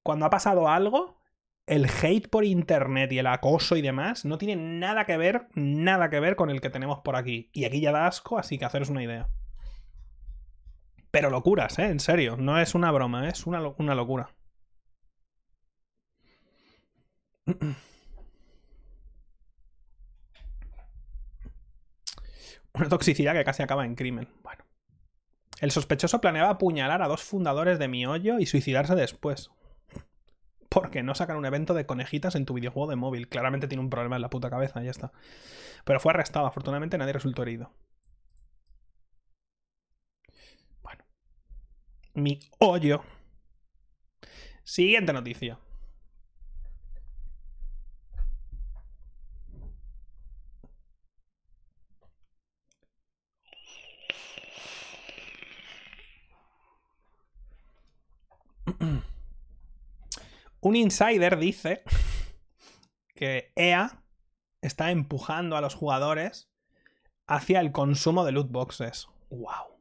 cuando ha pasado algo, el hate por internet y el acoso y demás no tiene nada que ver, nada que ver con el que tenemos por aquí. Y aquí ya da asco, así que haceros una idea. Pero locuras, ¿eh? En serio. No es una broma, es una, una locura. <clears throat> Una toxicidad que casi acaba en crimen. Bueno. El sospechoso planeaba apuñalar a dos fundadores de mi hoyo y suicidarse después. ¿Por qué no sacan un evento de conejitas en tu videojuego de móvil? Claramente tiene un problema en la puta cabeza, ya está. Pero fue arrestado, afortunadamente nadie resultó herido. Mi hoyo. Siguiente noticia. <clears throat> Un insider dice <laughs> que EA está empujando a los jugadores hacia el consumo de loot boxes. ¡Wow!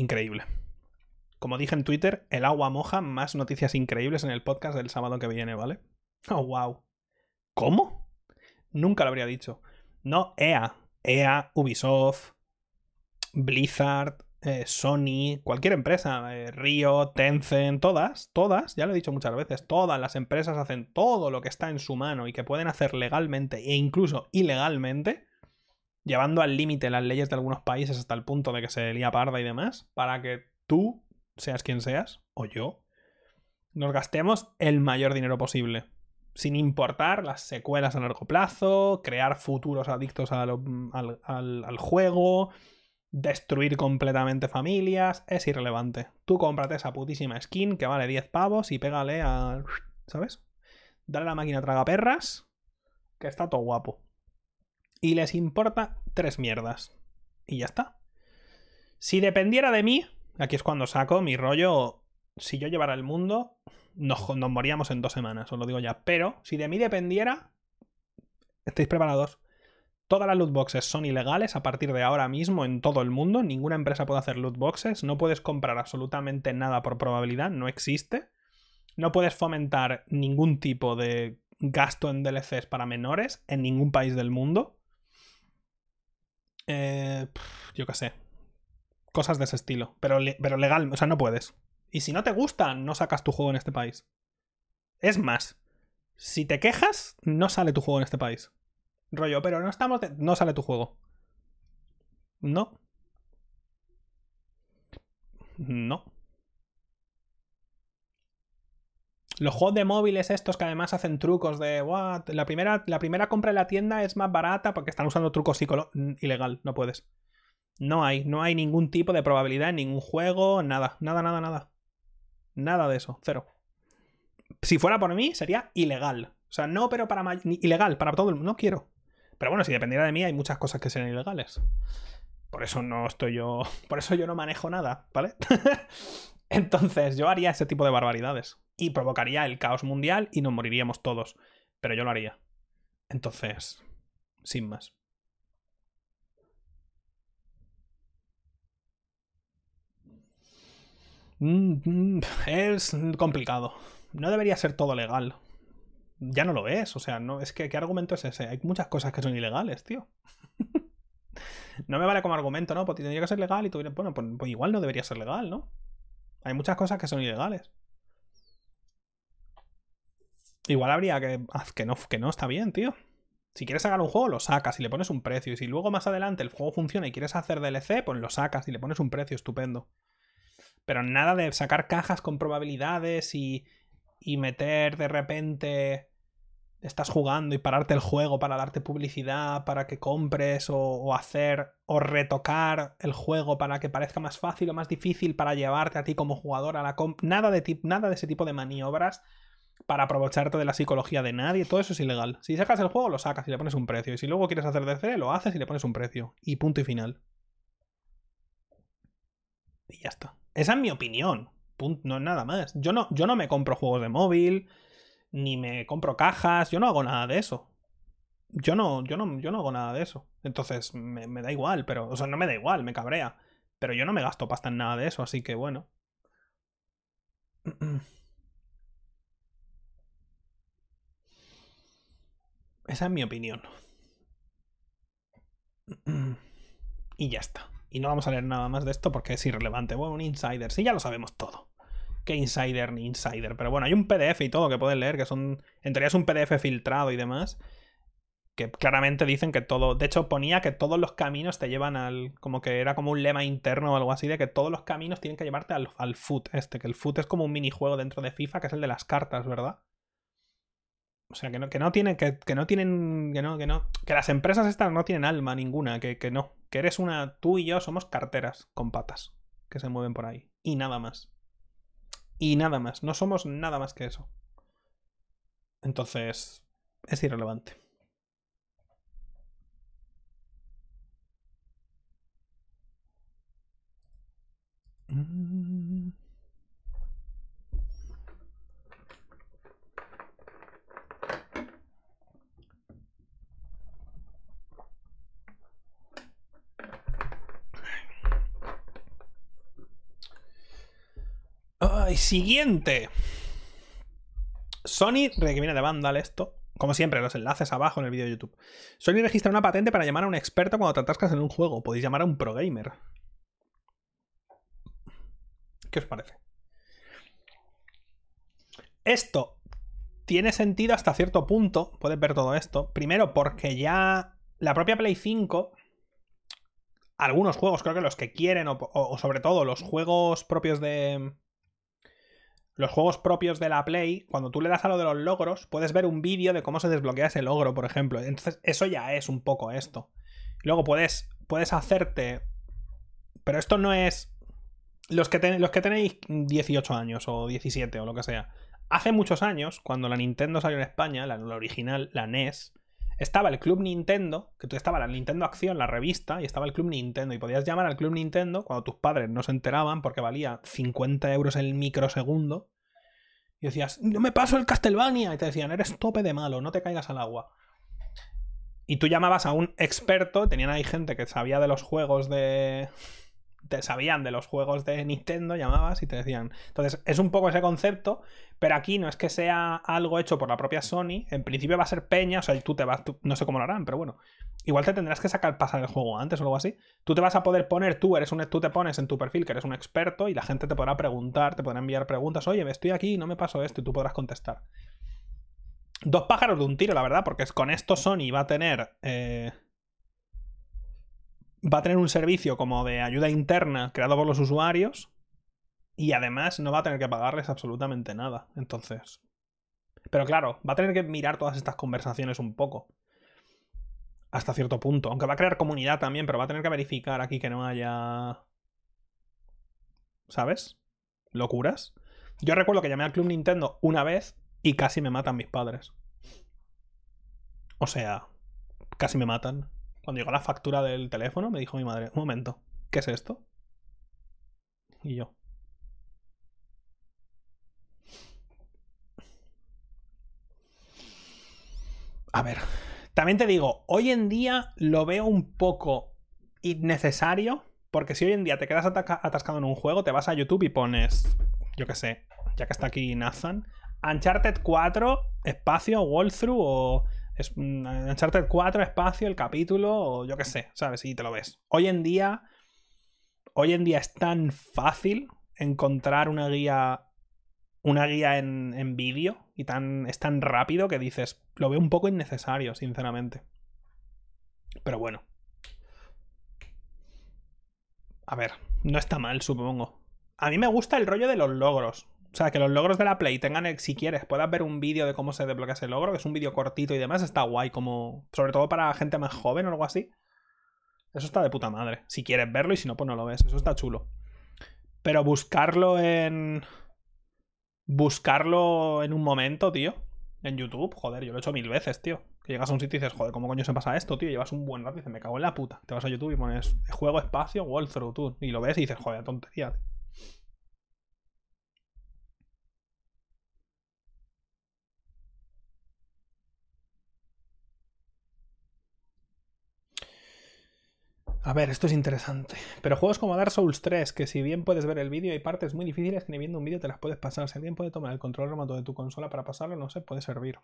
Increíble. Como dije en Twitter, el agua moja, más noticias increíbles en el podcast del sábado que viene, ¿vale? <laughs> Oh, wow. ¿Cómo? Nunca lo habría dicho. No EA, EA, Ubisoft, Blizzard, eh, Sony, cualquier empresa, eh, Rio, Tencent, todas, todas, ya lo he dicho muchas veces, todas las empresas hacen todo lo que está en su mano y que pueden hacer legalmente e incluso ilegalmente, llevando al límite las leyes de algunos países hasta el punto de que se lía parda y demás, para que tú, seas quien seas, o yo, nos gastemos el mayor dinero posible. Sin importar las secuelas a largo plazo, crear futuros adictos al, al juego, destruir completamente familias, es irrelevante. Tú cómprate esa putísima skin que vale 10 pavos y pégale a... ¿Sabes? Dale a la máquina tragaperras, que está todo guapo. Y les importa tres mierdas. Y ya está. Si dependiera de mí, aquí es cuando saco mi rollo. Si yo llevara el mundo, nos, moríamos en dos semanas, os lo digo ya. Pero si de mí dependiera, estáis preparados Todas las loot boxes son ilegales a partir de ahora mismo en todo el mundo. Ninguna empresa puede hacer loot boxes. No puedes comprar absolutamente nada por probabilidad. No existe. No puedes fomentar ningún tipo de gasto en DLCs para menores en ningún país del mundo. Eh, yo qué sé. Cosas de ese estilo. Pero, pero legal, o sea, no puedes. Y si no te gusta, no sacas tu juego en este país. Es más, si te quejas, no sale tu juego en este país. Rollo, pero no estamos. No sale tu juego. No. No. Los juegos de móviles estos que además hacen trucos de What? La, primera, la primera compra en la tienda es más barata porque están usando trucos. Mm, ilegal, no puedes. No hay, no hay ningún tipo de probabilidad en ningún juego, nada, nada, nada, nada. Nada de eso, cero. Si fuera por mí, sería ilegal. O sea, no, pero para ilegal, para todo el mundo. No quiero. Pero bueno, si dependiera de mí, hay muchas cosas que serían ilegales. Por eso no estoy yo. <laughs> Por eso yo no manejo nada, ¿vale? <laughs> Entonces, yo haría ese tipo de barbaridades. Y provocaría el caos mundial y nos moriríamos todos. Pero yo lo haría. Entonces, sin más. Mm, mm, es complicado. No debería ser todo legal ya no lo es. O sea, no, es que ¿qué argumento es ese? Hay muchas cosas que son ilegales, tío. <laughs> no me vale como argumento, ¿no? Porque tendría que ser legal y tú bueno, pues, pues, igual no debería ser legal, ¿no? Hay muchas cosas que son ilegales. Igual habría que. que no, que no está bien, tío. Si quieres sacar un juego, lo sacas y le pones un precio. Y si luego más adelante el juego funciona y quieres hacer DLC, pues lo sacas y le pones un precio estupendo. Pero nada de sacar cajas con probabilidades y, y meter de repente estás jugando y pararte el juego para darte publicidad, para que compres o, hacer o retocar el juego para que parezca más fácil o más difícil para llevarte a ti como jugador a la comp nada de nada de ese tipo de maniobras para aprovecharte de la psicología de nadie, todo eso es ilegal. Si sacas el juego, lo sacas y le pones un precio. Y si luego quieres hacer DC, lo haces y le pones un precio. Y punto y final. Y ya está. Esa es mi opinión. no es nada más. Yo no, yo no me compro juegos de móvil ni me compro cajas, yo no hago nada de eso. Yo no, yo no, yo no hago nada de eso. Entonces, me, me da igual, pero, o sea, no me da igual, me cabrea. Pero yo no me gasto pasta en nada de eso, así que bueno. <clears throat> Esa es mi opinión. Y ya está. Y no vamos a leer nada más de esto porque es irrelevante. Bueno, un insider, sí, ya lo sabemos todo que insider ni insider. Pero bueno, hay un PDF y todo que pueden leer, que son. En teoría es un PDF filtrado y demás. Que claramente dicen que todo. De hecho, ponía que todos los caminos te llevan al. Como que era como un lema interno o algo así, de que todos los caminos tienen que llevarte al, al foot este. Que el foot es como un minijuego dentro de FIFA, que es el de las cartas, ¿verdad? O sea, que no, que no tienen, que, que, no tienen, que no, que no, que las empresas estas no tienen alma ninguna, que, que no, que eres una, tú y yo somos carteras con patas que se mueven por ahí y nada más. Y nada más, no somos nada más que eso. Entonces, es irrelevante. Mm. Siguiente. Sony, viene de Vandal esto. Como siempre, los enlaces abajo en el vídeo de YouTube. Sony registra una patente para llamar a un experto cuando te atascas en un juego. Podéis llamar a un pro gamer. ¿Qué os parece? Esto tiene sentido hasta cierto punto, puedes ver todo esto. Primero porque ya la propia Play 5, algunos juegos, creo que los que quieren, o, sobre todo los juegos propios de... Los juegos propios de la Play, cuando tú le das a lo de los logros, puedes ver un vídeo de cómo se desbloquea ese logro, por ejemplo. Entonces, eso ya es un poco esto. Luego puedes, puedes hacerte... Pero esto no es... Los que, los que tenéis 18 años o 17 o lo que sea. Hace muchos años, cuando la Nintendo salió en España, la, original, la NES, estaba el Club Nintendo, que tú estaba la Nintendo Acción, la revista, y estaba el Club Nintendo. Y podías llamar al Club Nintendo cuando tus padres no se enteraban porque valía 50 euros el microsegundo. Y decías, no me paso el Castlevania. Y te decían, eres tope de malo, no te caigas al agua. Y tú llamabas a un experto, tenían ahí gente que sabía de los juegos de, te sabían de los juegos de Nintendo, llamabas y te decían. Entonces, es un poco ese concepto, pero aquí no es que sea algo hecho por la propia Sony. En principio va a ser peña, o sea, tú te vas, no sé cómo lo harán, pero bueno. Igual te tendrás que sacar pasar el juego antes o algo así. Tú te vas a poder poner, tú eres un, tú te pones en tu perfil que eres un experto y la gente te podrá preguntar, te podrá enviar preguntas. Oye, estoy aquí, no me paso esto y tú podrás contestar. Dos pájaros de un tiro, la verdad, porque con esto Sony va a tener. Eh, va a tener un servicio como de ayuda interna creado por los usuarios y además no va a tener que pagarles absolutamente nada. Entonces... Pero claro, va a tener que mirar todas estas conversaciones un poco. Hasta cierto punto. Aunque va a crear comunidad también, pero va a tener que verificar aquí que no haya... ¿Sabes? Locuras. Yo recuerdo que llamé al Club Nintendo una vez y casi me matan mis padres. O sea, casi me matan. Cuando llegó la factura del teléfono, me dijo mi madre, un momento, ¿qué es esto? Y yo. A ver, también te digo, hoy en día lo veo un poco innecesario, porque si hoy en día te quedas atascado en un juego, te vas a YouTube y pones, yo qué sé, ya que está aquí Nathan, Uncharted 4, espacio, walkthrough o es Uncharted 4, espacio, el capítulo, o yo qué sé, ¿sabes? Y te lo ves. Hoy en día. Hoy en día es tan fácil encontrar una guía. Una guía en, en vídeo. Y tan, es tan rápido que dices. Lo veo un poco innecesario, sinceramente. Pero bueno. A ver, no está mal, supongo. A mí me gusta el rollo de los logros. O sea, que los logros de la Play tengan, si quieres, puedas ver un vídeo de cómo se desbloquea ese logro, que es un vídeo cortito y demás, está guay, como. Sobre todo para gente más joven o algo así. Eso está de puta madre. Si quieres verlo y si no, pues no lo ves. Eso está chulo. Pero buscarlo en. Buscarlo en un momento, tío. En YouTube, joder, yo lo he hecho mil veces, tío. Que llegas a un sitio y dices, joder, ¿cómo coño se pasa esto, tío? Llevas un buen rato y dices, me cago en la puta. Te vas a YouTube y pones juego espacio, walkthrough, tú. Y lo ves y dices, joder, tontería. A ver, esto es interesante. Pero juegos como Dark Souls 3, que si bien puedes ver el vídeo, hay partes muy difíciles que ni viendo un vídeo te las puedes pasar. Si alguien puede tomar el control remoto de tu consola para pasarlo, no sé, puede servir.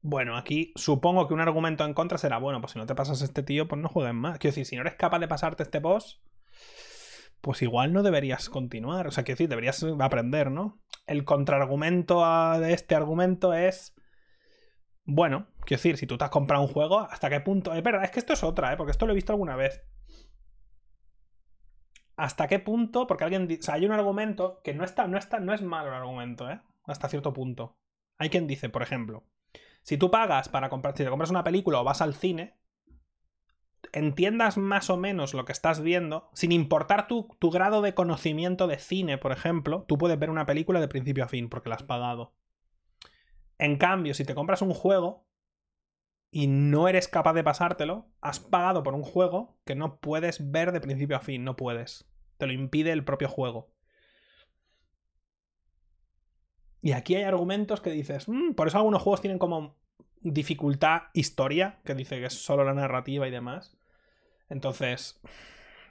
Bueno, aquí supongo que un argumento en contra será, bueno, pues si no te pasas este tío, pues no juegues más. Quiero decir, si no eres capaz de pasarte este boss, pues igual no deberías continuar. O sea, quiero decir, deberías aprender, ¿no? El contraargumento de este argumento es... Bueno, quiero decir, si tú te has comprado un juego, ¿hasta qué punto? Es verdad, es que esto es otra, ¿eh? Porque esto lo he visto alguna vez hasta qué punto, porque alguien o sea, hay un argumento que no está, no está, no es malo el argumento, ¿eh? Hasta cierto punto. Hay quien dice, por ejemplo, si tú pagas para comprar, si te compras una película o vas al cine, entiendas más o menos lo que estás viendo, sin importar tu, tu grado de conocimiento de cine, por ejemplo, tú puedes ver una película de principio a fin porque la has pagado. En cambio, si te compras un juego y no eres capaz de pasártelo, has pagado por un juego que no puedes ver de principio a fin, no puedes. Te lo impide el propio juego. Y aquí hay argumentos que dices, mm, por eso algunos juegos tienen como dificultad historia, que dice que es solo la narrativa y demás. Entonces,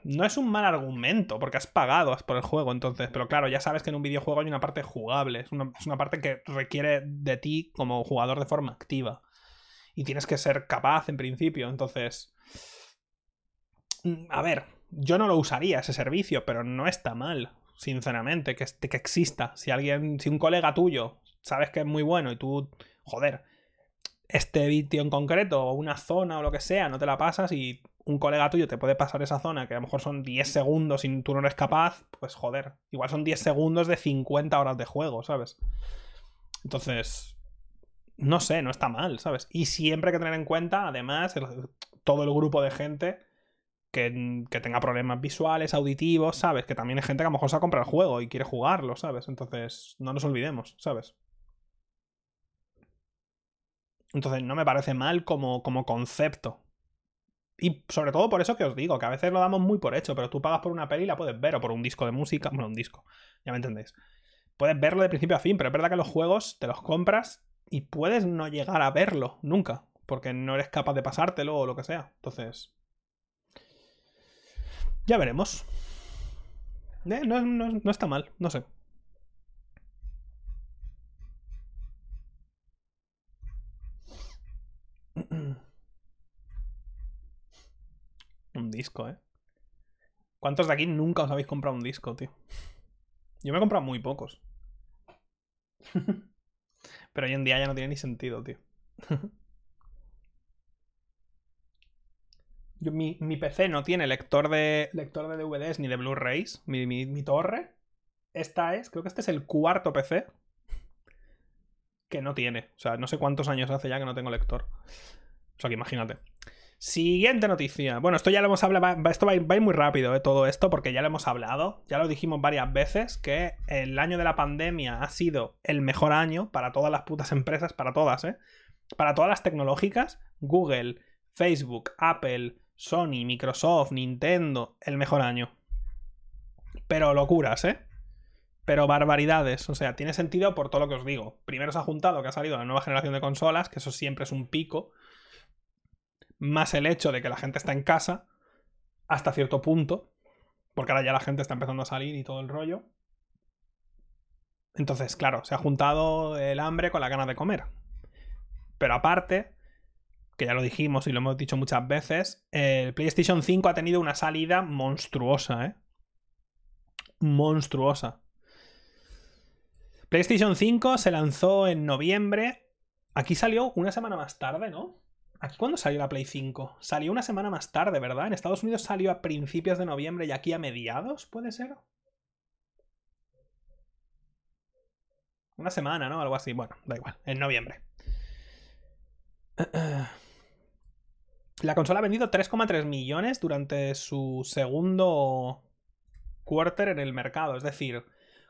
no es un mal argumento, porque has pagado por el juego, entonces, pero claro, ya sabes que en un videojuego hay una parte jugable, es una, es una parte que requiere de ti como jugador de forma activa y tienes que ser capaz en principio. Entonces, a ver, yo no lo usaría ese servicio, pero no está mal. sinceramente, que, que exista. Si alguien, si un colega tuyo sabes que es muy bueno y tú, joder, este vídeo en concreto o una zona o lo que sea, no te la pasas y un colega tuyo te puede pasar esa zona que a lo mejor son 10 segundos y tú no eres capaz, pues joder, igual son 10 segundos de 50 horas de juego, ¿sabes? Entonces, no sé, no está mal, ¿sabes? Y siempre hay que tener en cuenta, además, todo el grupo de gente que, que, tenga problemas visuales, auditivos, ¿sabes? Que también hay gente que a lo mejor se ha comprado el juego y quiere jugarlo, ¿sabes? Entonces, no nos olvidemos, ¿sabes? Entonces, no me parece mal como, como concepto. Y sobre todo por eso que os digo, que a veces lo damos muy por hecho, pero tú pagas por una peli y la puedes ver, o por un disco de música, <laughs> bueno, un disco, ya me entendéis. Puedes verlo de principio a fin, pero es verdad que los juegos te los compras y puedes no llegar a verlo nunca, porque no eres capaz de pasártelo o lo que sea. Entonces... Ya veremos. Eh, no, no está mal, no sé. <clears throat> Un disco, ¿eh? ¿Cuántos de aquí nunca os habéis comprado un disco, tío? Yo me he comprado muy pocos. <laughs> Pero hoy en día ya no tiene ni sentido, tío. <laughs> mi, PC no tiene lector de, lector de DVDs ni de Blu-rays. Mi, mi, torre. Esta es, creo que este es el cuarto PC que no tiene. O sea, no sé cuántos años hace ya que no tengo lector. O sea, que imagínate. Siguiente noticia. Bueno, esto ya lo hemos hablado. Esto va muy rápido, eh, todo esto, porque ya lo hemos hablado. Ya lo dijimos varias veces que el año de la pandemia ha sido el mejor año para todas las putas empresas, para todas, ¿eh? Para todas las tecnológicas. Google, Facebook, Apple, Sony, Microsoft, Nintendo. El mejor año. Pero locuras, ¿eh? Pero barbaridades. O sea, tiene sentido por todo lo que os digo. Primero se ha juntado que ha salido la nueva generación de consolas, que eso siempre es un pico más el hecho de que la gente está en casa hasta cierto punto, porque ahora ya la gente está empezando a salir y todo el rollo. Entonces, claro, se ha juntado el hambre con la ganas de comer. Pero aparte, que ya lo dijimos y lo hemos dicho muchas veces, el PlayStation 5 ha tenido una salida monstruosa, ¿eh? Monstruosa. PlayStation 5 se lanzó en noviembre. Aquí salió una semana más tarde, ¿no? ¿Aquí cuándo salió la Play 5? Salió una semana más tarde, ¿verdad? En Estados Unidos salió a principios de noviembre y aquí a mediados, ¿puede ser? Una semana, ¿no? Algo así. Bueno, da igual. En noviembre. <clears throat> La consola ha vendido 3,3 millones durante su segundo quarter en el mercado. Es decir,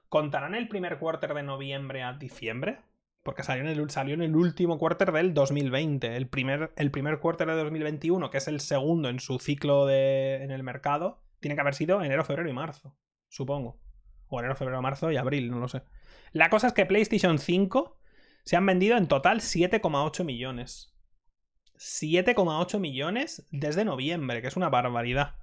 ¿contarán el primer quarter de noviembre a diciembre? Porque salió en el, último quarter del 2020. El primer, el primer quarter de 2021, que es el segundo en su ciclo de, en el mercado, tiene que haber sido enero, febrero y marzo. Supongo. O enero, febrero, marzo y abril, no lo sé. La cosa es que PlayStation 5 se han vendido en total 7,8 millones. 7,8 millones desde noviembre, que es una barbaridad.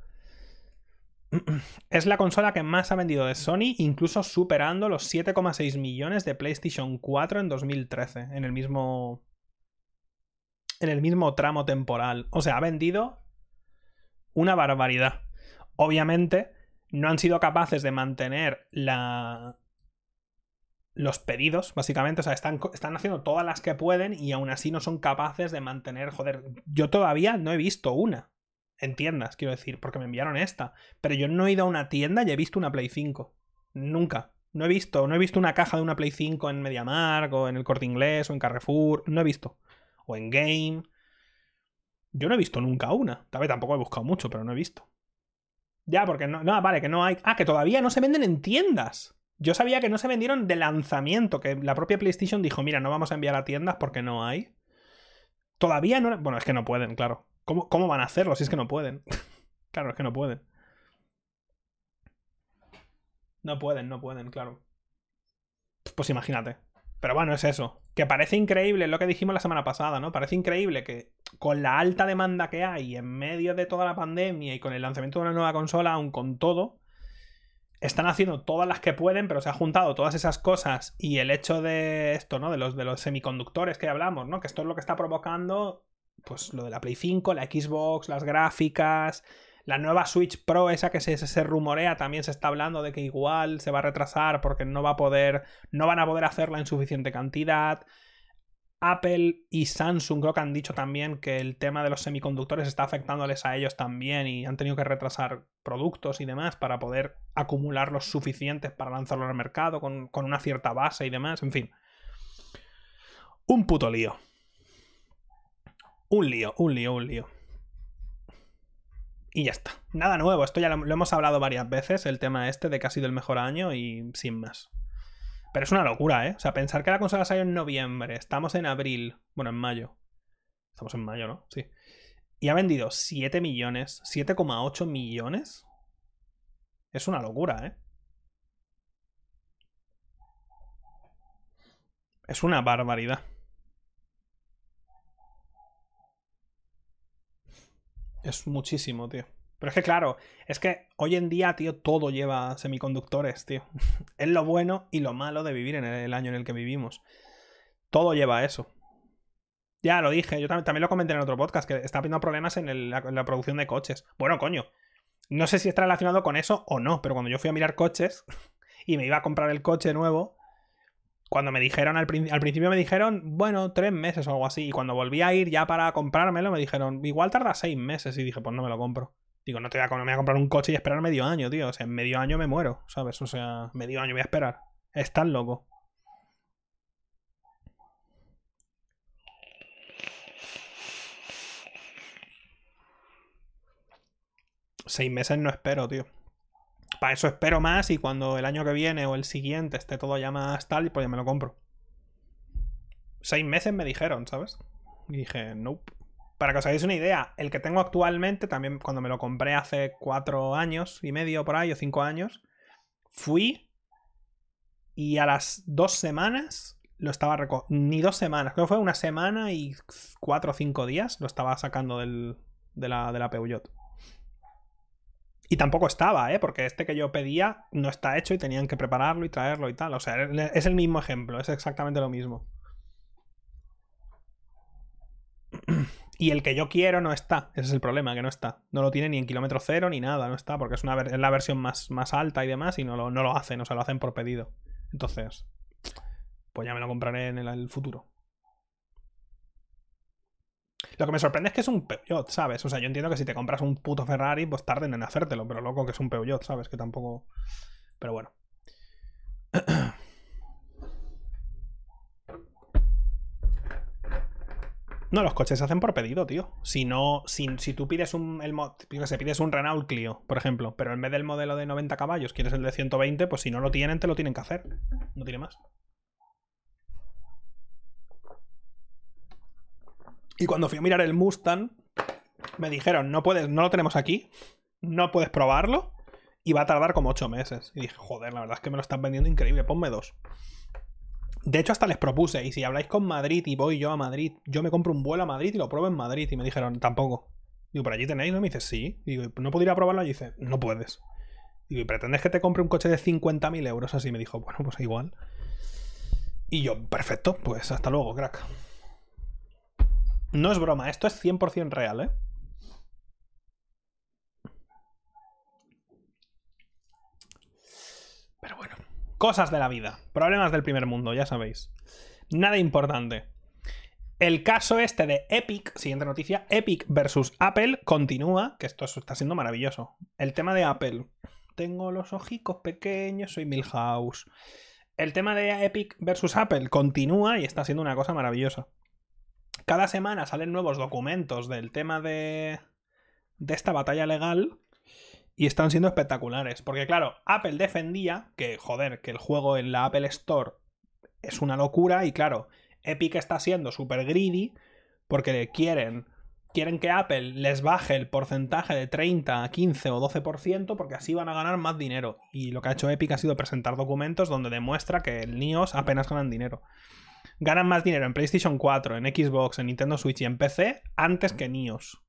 <clears throat> Es la consola que más ha vendido de Sony, incluso superando los 7,6 millones de PlayStation 4 en 2013, en el mismo en el mismo tramo temporal. O sea, ha vendido una barbaridad. Obviamente, no han sido capaces de mantener la los pedidos, básicamente. O sea, están, están haciendo todas las que pueden y aún así no son capaces de mantener. Joder, yo todavía no he visto una en tiendas, quiero decir, porque me enviaron esta. Pero yo no he ido a una tienda y he visto una Play 5. Nunca. No he visto, no he visto una caja de una Play 5 en MediaMark o en el Corte Inglés o en Carrefour. No he visto. O en Game. Yo no he visto nunca una. Tal vez tampoco he buscado mucho, pero no he visto. Ya, porque no, no, vale, que no hay. Ah, que todavía no se venden en tiendas. Yo sabía que no se vendieron de lanzamiento, que la propia PlayStation dijo, mira, no vamos a enviar a tiendas porque no hay. Todavía no. Bueno, es que no pueden, claro. ¿Cómo, van a hacerlo si es que no pueden? <laughs> claro, es que no pueden. No pueden, no pueden, claro. Pues imagínate. Pero bueno, es eso. Que parece increíble lo que dijimos la semana pasada, ¿no? Parece increíble que con la alta demanda que hay en medio de toda la pandemia y con el lanzamiento de una nueva consola, aún con todo, están haciendo todas las que pueden, pero se ha juntado todas esas cosas y el hecho de esto, ¿no? De los, de los semiconductores que hablamos, ¿no? Que esto es lo que está provocando pues lo de la Play 5, la Xbox, las gráficas, La nueva Switch Pro, esa que se, se, rumorea, también se está hablando de que igual se va a retrasar porque no va a poder. No van a poder hacerla en suficiente cantidad. Apple y Samsung creo que han dicho también que el tema de los semiconductores está afectándoles a ellos también y han tenido que retrasar productos y demás para poder acumular los suficientes para lanzarlo al mercado con, con una cierta base y demás. En fin. Un puto lío. Un lío, un lío, un lío. Y ya está. Nada nuevo. Esto ya lo, hemos hablado varias veces, el tema este de que ha sido el mejor año y sin más. Pero es una locura, ¿eh? O sea, pensar que la consola salió en noviembre, estamos en abril, bueno, en mayo. Estamos en mayo, ¿no? Sí. Y ha vendido 7 millones, 7,8 millones. Es una locura, ¿eh? Es una barbaridad. Es muchísimo, tío. Pero es que claro, es que hoy en día, tío, todo lleva semiconductores, tío. <laughs> es lo bueno y lo malo de vivir en el año en el que vivimos. Todo lleva eso. Ya lo dije, yo también, lo comenté en otro podcast, que está habiendo problemas en, la, producción de coches. Bueno, coño, no sé si está relacionado con eso o no, pero cuando yo fui a mirar coches <laughs> y me iba a comprar el coche nuevo, cuando me dijeron al, principio me dijeron, bueno, tres meses o algo así, y cuando volví a ir ya para comprármelo me dijeron, igual tarda seis meses, y dije, pues no me lo compro. Digo, no te voy a, voy a comprar un coche y esperar medio año, tío. O sea, en medio año me muero, ¿sabes? O sea, medio año voy a esperar. Es tan loco. Seis meses no espero, tío. Para eso espero más y cuando el año que viene o el siguiente esté todo ya más tal, pues ya me lo compro. Seis meses me dijeron, ¿sabes? Y dije, nope. Para que os hagáis una idea, el que tengo actualmente, también cuando me lo compré hace cuatro años y medio por ahí, o cinco años, fui y a las dos semanas lo estaba Ni dos semanas, creo que fue una semana y cuatro o cinco días lo estaba sacando del, de, la, de la Peugeot. Y tampoco estaba, ¿eh? Porque este que yo pedía no está hecho y tenían que prepararlo y traerlo y tal. O sea, es el mismo ejemplo, es exactamente lo mismo. Y el que yo quiero no está. Ese es el problema, que no está. No lo tiene ni en kilómetro cero ni nada, no está. Porque es, una, es la versión más, más alta y demás y no lo, no lo hacen, o sea, lo hacen por pedido. Entonces, pues ya me lo compraré en el, futuro. Lo que me sorprende es que es un Peugeot, ¿sabes? O sea, yo entiendo que si te compras un puto Ferrari, pues tarden en hacértelo, pero loco que es un Peugeot, ¿sabes? Que tampoco... Pero bueno. <clears throat> No, los coches se hacen por pedido, tío. Si no, si, si tú pides un, el, se pides un Renault Clio, por ejemplo, pero en vez del modelo de 90 caballos quieres el de 120, pues si no lo tienen, te lo tienen que hacer. No tiene más. Y cuando fui a mirar el Mustang, me dijeron, no puedes, no lo tenemos aquí, no puedes probarlo, y va a tardar como 8 meses. Y dije, joder, la verdad es que me lo están vendiendo increíble, ponme dos. De hecho, hasta les propuse, y si habláis con Madrid y voy yo a Madrid, yo me compro un vuelo a Madrid y lo pruebo en Madrid. Y me dijeron, tampoco. Digo, ¿por allí tenéis? ¿No? Me dice, sí. Digo, ¿no puedo ir a probarlo? Y dice, no puedes. Digo, ¿y pretendes que te compre un coche de 50.000 euros? Así me dijo, bueno, pues igual. Y yo, perfecto, pues hasta luego, crack. No es broma, esto es 100% real, ¿eh? Pero bueno. Cosas de la vida. Problemas del primer mundo, ya sabéis. Nada importante. El caso este de Epic, siguiente noticia, Epic versus Apple continúa, que esto está siendo maravilloso. El tema de Apple. Tengo los ojicos pequeños, soy Milhouse. El tema de Epic versus Apple continúa y está siendo una cosa maravillosa. Cada semana salen nuevos documentos del tema de, de esta batalla legal y están siendo espectaculares. Porque claro, Apple defendía que, joder, que el juego en la Apple Store es una locura y claro, Epic está siendo súper greedy porque quieren, quieren que Apple les baje el porcentaje de 30, 15 o 12% porque así van a ganar más dinero. Y lo que ha hecho Epic ha sido presentar documentos donde demuestra que el NIOS apenas ganan dinero. Ganan más dinero en PlayStation 4, en Xbox, en Nintendo Switch y en PC antes que NIOS.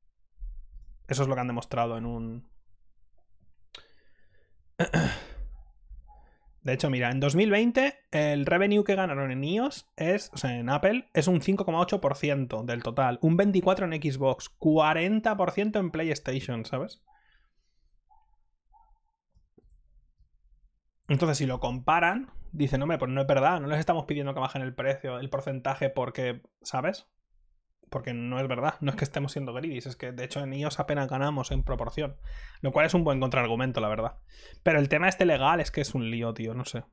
Eso es lo que han demostrado en un, <clears throat> De hecho, mira, en 2020 el revenue que ganaron en iOS es, o sea, en Apple es un 5,8% del total, un 24% en Xbox, 40% en PlayStation, ¿sabes? Entonces, si lo comparan, dicen, hombre, pues no es verdad, no les estamos pidiendo que bajen el precio, el porcentaje, porque, ¿sabes? Porque no es verdad, no es que estemos siendo greedy, es que de hecho en iOS apenas ganamos en proporción. Lo cual es un buen contraargumento, la verdad. Pero el tema este legal es que es un lío, tío, no sé.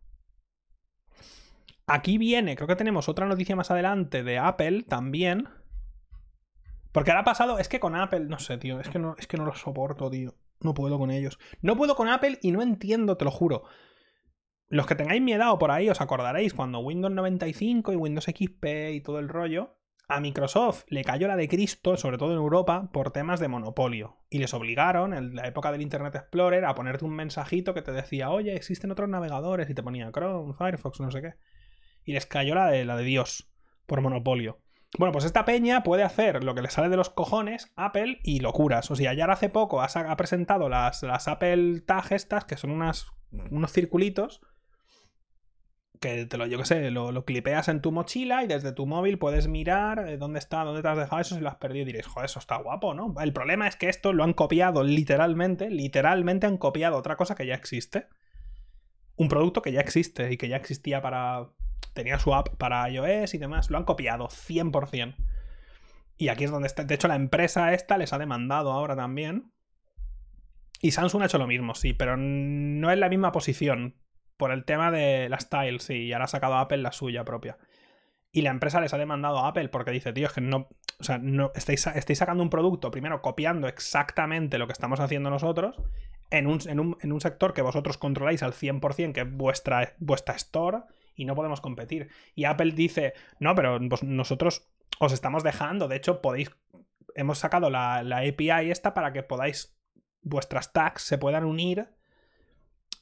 Aquí viene, creo que tenemos otra noticia más adelante de Apple también. Porque ahora ha pasado, es que con Apple, no sé, tío, es que no, es que no lo soporto, tío. No puedo con ellos. No puedo con Apple y no entiendo, te lo juro. Los que tengáis miedo por ahí os acordaréis cuando Windows 95 y Windows XP y todo el rollo, a Microsoft le cayó la de Cristo, sobre todo en Europa, por temas de monopolio. Y les obligaron, en la época del Internet Explorer, a ponerte un mensajito que te decía, oye, existen otros navegadores, y te ponía Chrome, Firefox, no sé qué. Y les cayó la de, la de Dios, por monopolio. Bueno, pues esta peña puede hacer lo que le sale de los cojones, Apple, y locuras. O sea, ya hace poco ha, presentado las, las Apple Tag estas, que son unos circulitos que te lo, yo que sé, lo, clipeas en tu mochila y desde tu móvil puedes mirar eh, dónde está, dónde te has dejado eso si lo has perdido y diréis, joder, eso está guapo, ¿no? El problema es que esto lo han copiado literalmente, literalmente han copiado otra cosa que ya existe. Un producto que ya existe y que ya existía para... tenía su app para iOS y demás, lo han copiado 100%. Y aquí es donde está, de hecho la empresa esta les ha demandado ahora también. Y Samsung ha hecho lo mismo, sí, pero no es la misma posición por el tema de las tiles, y ahora ha sacado Apple la suya propia. Y la empresa les ha demandado a Apple porque dice, tío, es que no, o sea, no estáis, estáis sacando un producto, primero copiando exactamente lo que estamos haciendo nosotros, en un, en un, sector que vosotros controláis al 100%, que es vuestra, vuestra store, y no podemos competir. Y Apple dice, no, pero nosotros os estamos dejando, de hecho, podéis, hemos sacado la, la API esta para que podáis, vuestras tags se puedan unir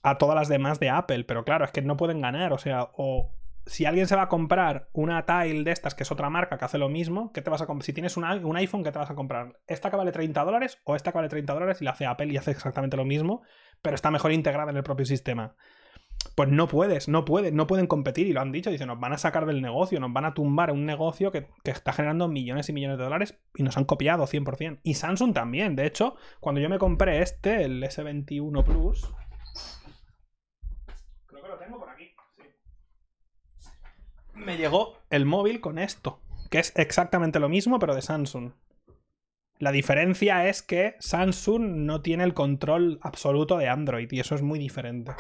a todas las demás de Apple, pero claro, es que no pueden ganar, o sea, o si alguien se va a comprar una Tile de estas, que es otra marca que hace lo mismo, ¿qué te vas a? Si tienes un, iPhone, ¿qué te vas a comprar? ¿Esta que vale 30 dólares o esta que vale 30 dólares y la hace Apple y hace exactamente lo mismo, pero está mejor integrada en el propio sistema? Pues no puedes, no pueden, no pueden competir y lo han dicho, dicen, nos van a sacar del negocio, nos van a tumbar un negocio que, que está generando millones y millones de dólares y nos han copiado 100%. Y Samsung también, de hecho, cuando yo me compré este, el S21 Plus, me llegó el móvil con esto, que es exactamente lo mismo, pero de Samsung. La diferencia es que Samsung no tiene el control absoluto de Android y eso es muy diferente.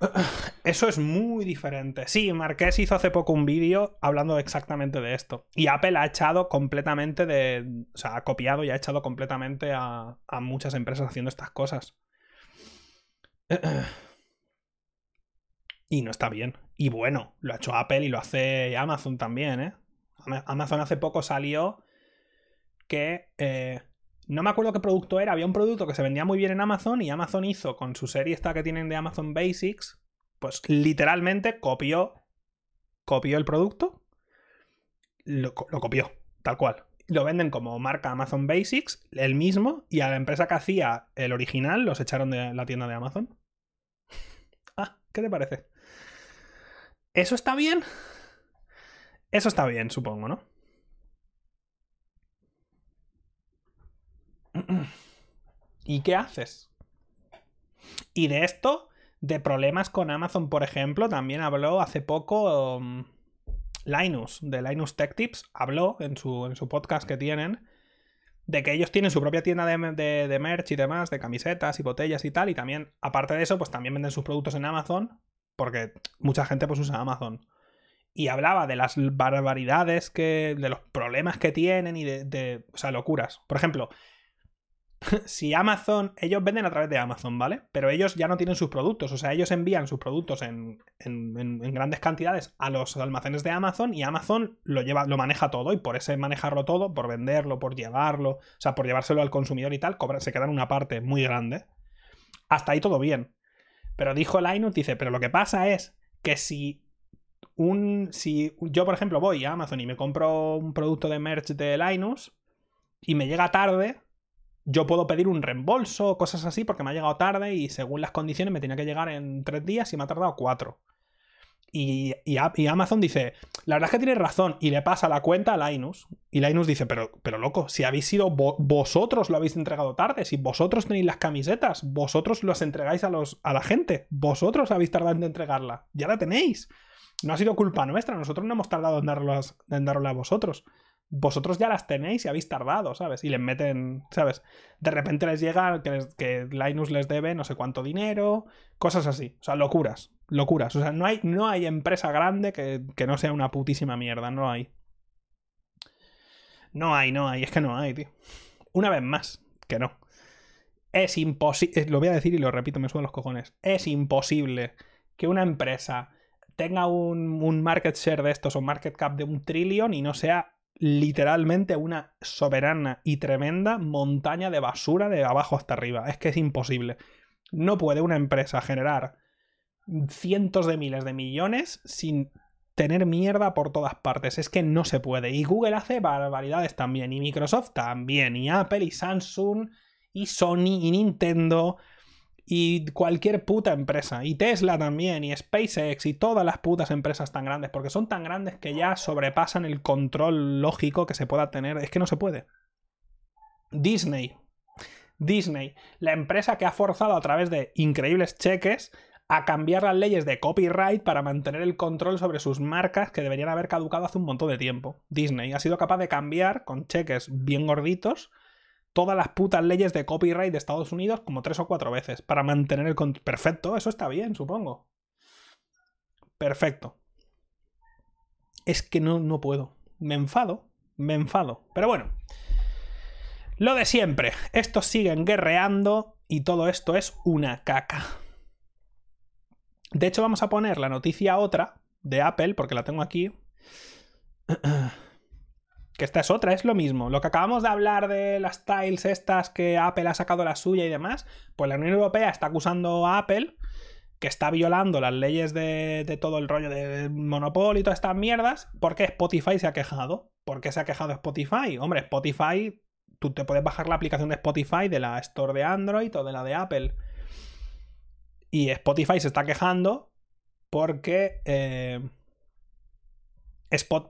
<clears throat> Eso es muy diferente. Sí, Marqués hizo hace poco un vídeo hablando exactamente de esto. Y Apple ha echado completamente de... O sea, ha copiado y ha echado completamente a, a muchas empresas haciendo estas cosas. <clears throat> Y no está bien. Y bueno, lo ha hecho Apple y lo hace Amazon también, ¿eh? Amazon hace poco salió que... Eh, no me acuerdo qué producto era, había un producto que se vendía muy bien en Amazon y Amazon hizo con su serie esta que tienen de Amazon Basics, pues literalmente copió, copió el producto, lo, lo copió, tal cual. Lo venden como marca Amazon Basics, el mismo, y a la empresa que hacía el original los echaron de la tienda de Amazon. <laughs> ah, ¿qué te parece? ¿Eso está bien? Eso está bien, supongo, ¿no? ¿Y qué haces? Y de esto, de problemas con Amazon, por ejemplo, también habló hace poco um, Linus, de Linus Tech Tips, habló en su, en su podcast que tienen, de que ellos tienen su propia tienda de, de, de, merch y demás, de camisetas y botellas y tal, y también, aparte de eso, pues también venden sus productos en Amazon, porque mucha gente pues usa Amazon. Y hablaba de las barbaridades que. de los problemas que tienen y de. o sea, locuras. Por ejemplo, <laughs> si Amazon. Ellos venden a través de Amazon, ¿vale? Pero ellos ya no tienen sus productos. O sea, ellos envían sus productos en, en, grandes cantidades a los almacenes de Amazon y Amazon lo lleva, lo maneja todo. Y por ese manejarlo todo, por venderlo, por llevarlo, o sea, por llevárselo al consumidor y tal, se queda en una parte muy grande. Hasta ahí todo bien. Pero dijo Linus, dice, pero lo que pasa es que si un. Si yo, por ejemplo, voy a Amazon y me compro un producto de merch de Linus y me llega tarde, yo puedo pedir un reembolso o cosas así porque me ha llegado tarde y según las condiciones me tenía que llegar en tres días y me ha tardado cuatro. Y, y, Amazon dice, La verdad es que tiene razón. Y le pasa la cuenta a Linus. Y Linus dice, pero, pero loco, si habéis sido vosotros lo habéis entregado tarde, si vosotros tenéis las camisetas, vosotros las entregáis a, los, a la gente, vosotros habéis tardado en entregarla. Ya la tenéis. No ha sido culpa nuestra, nosotros no hemos tardado en, darlas, en darla a vosotros vosotros ya las tenéis y habéis tardado, ¿sabes? Y les meten, ¿sabes? De repente les llega que, que Linus les debe no sé cuánto dinero, cosas así. O sea, locuras, locuras. O sea, no hay, no hay empresa grande que, que no sea una putísima mierda, no hay. No hay, no hay, es que no hay, tío. Una vez más, que no. Es imposible, lo voy a decir y lo repito, me suben los cojones. Es imposible que una empresa tenga un, un market share de estos o market cap de un trillón y no sea literalmente una soberana y tremenda montaña de basura de abajo hasta arriba. Es que es imposible. No puede una empresa generar cientos de miles de millones sin tener mierda por todas partes. Es que no se puede. Y Google hace barbaridades también. Y Microsoft también. Y Apple y Samsung y Sony y Nintendo y cualquier puta empresa, y Tesla también, y SpaceX, y todas las putas empresas tan grandes, porque son tan grandes que ya sobrepasan el control lógico que se pueda tener. Es que no se puede. Disney. Disney, la empresa que ha forzado a través de increíbles cheques a cambiar las leyes de copyright para mantener el control sobre sus marcas que deberían haber caducado hace un montón de tiempo. Disney ha sido capaz de cambiar con cheques bien gorditos todas las putas leyes de copyright de Estados Unidos como tres o cuatro veces para mantener el control. Perfecto, eso está bien, supongo. Perfecto. Es que no, no puedo. Me enfado, me enfado. Pero bueno. Lo de siempre. Estos siguen guerreando y todo esto es una caca. De hecho, vamos a poner la noticia otra de Apple, porque la tengo aquí. <clears throat> Que esta es otra, es lo mismo. Lo que acabamos de hablar de las tiles estas que Apple ha sacado la suya y demás, pues la Unión Europea está acusando a Apple que está violando las leyes de, todo el rollo de monopolio y todas estas mierdas, porque Spotify se ha quejado. ¿Por qué se ha quejado Spotify? Hombre, Spotify, tú te puedes bajar la aplicación de Spotify de la Store de Android o de la de Apple. Y Spotify se está quejando porque... Eh,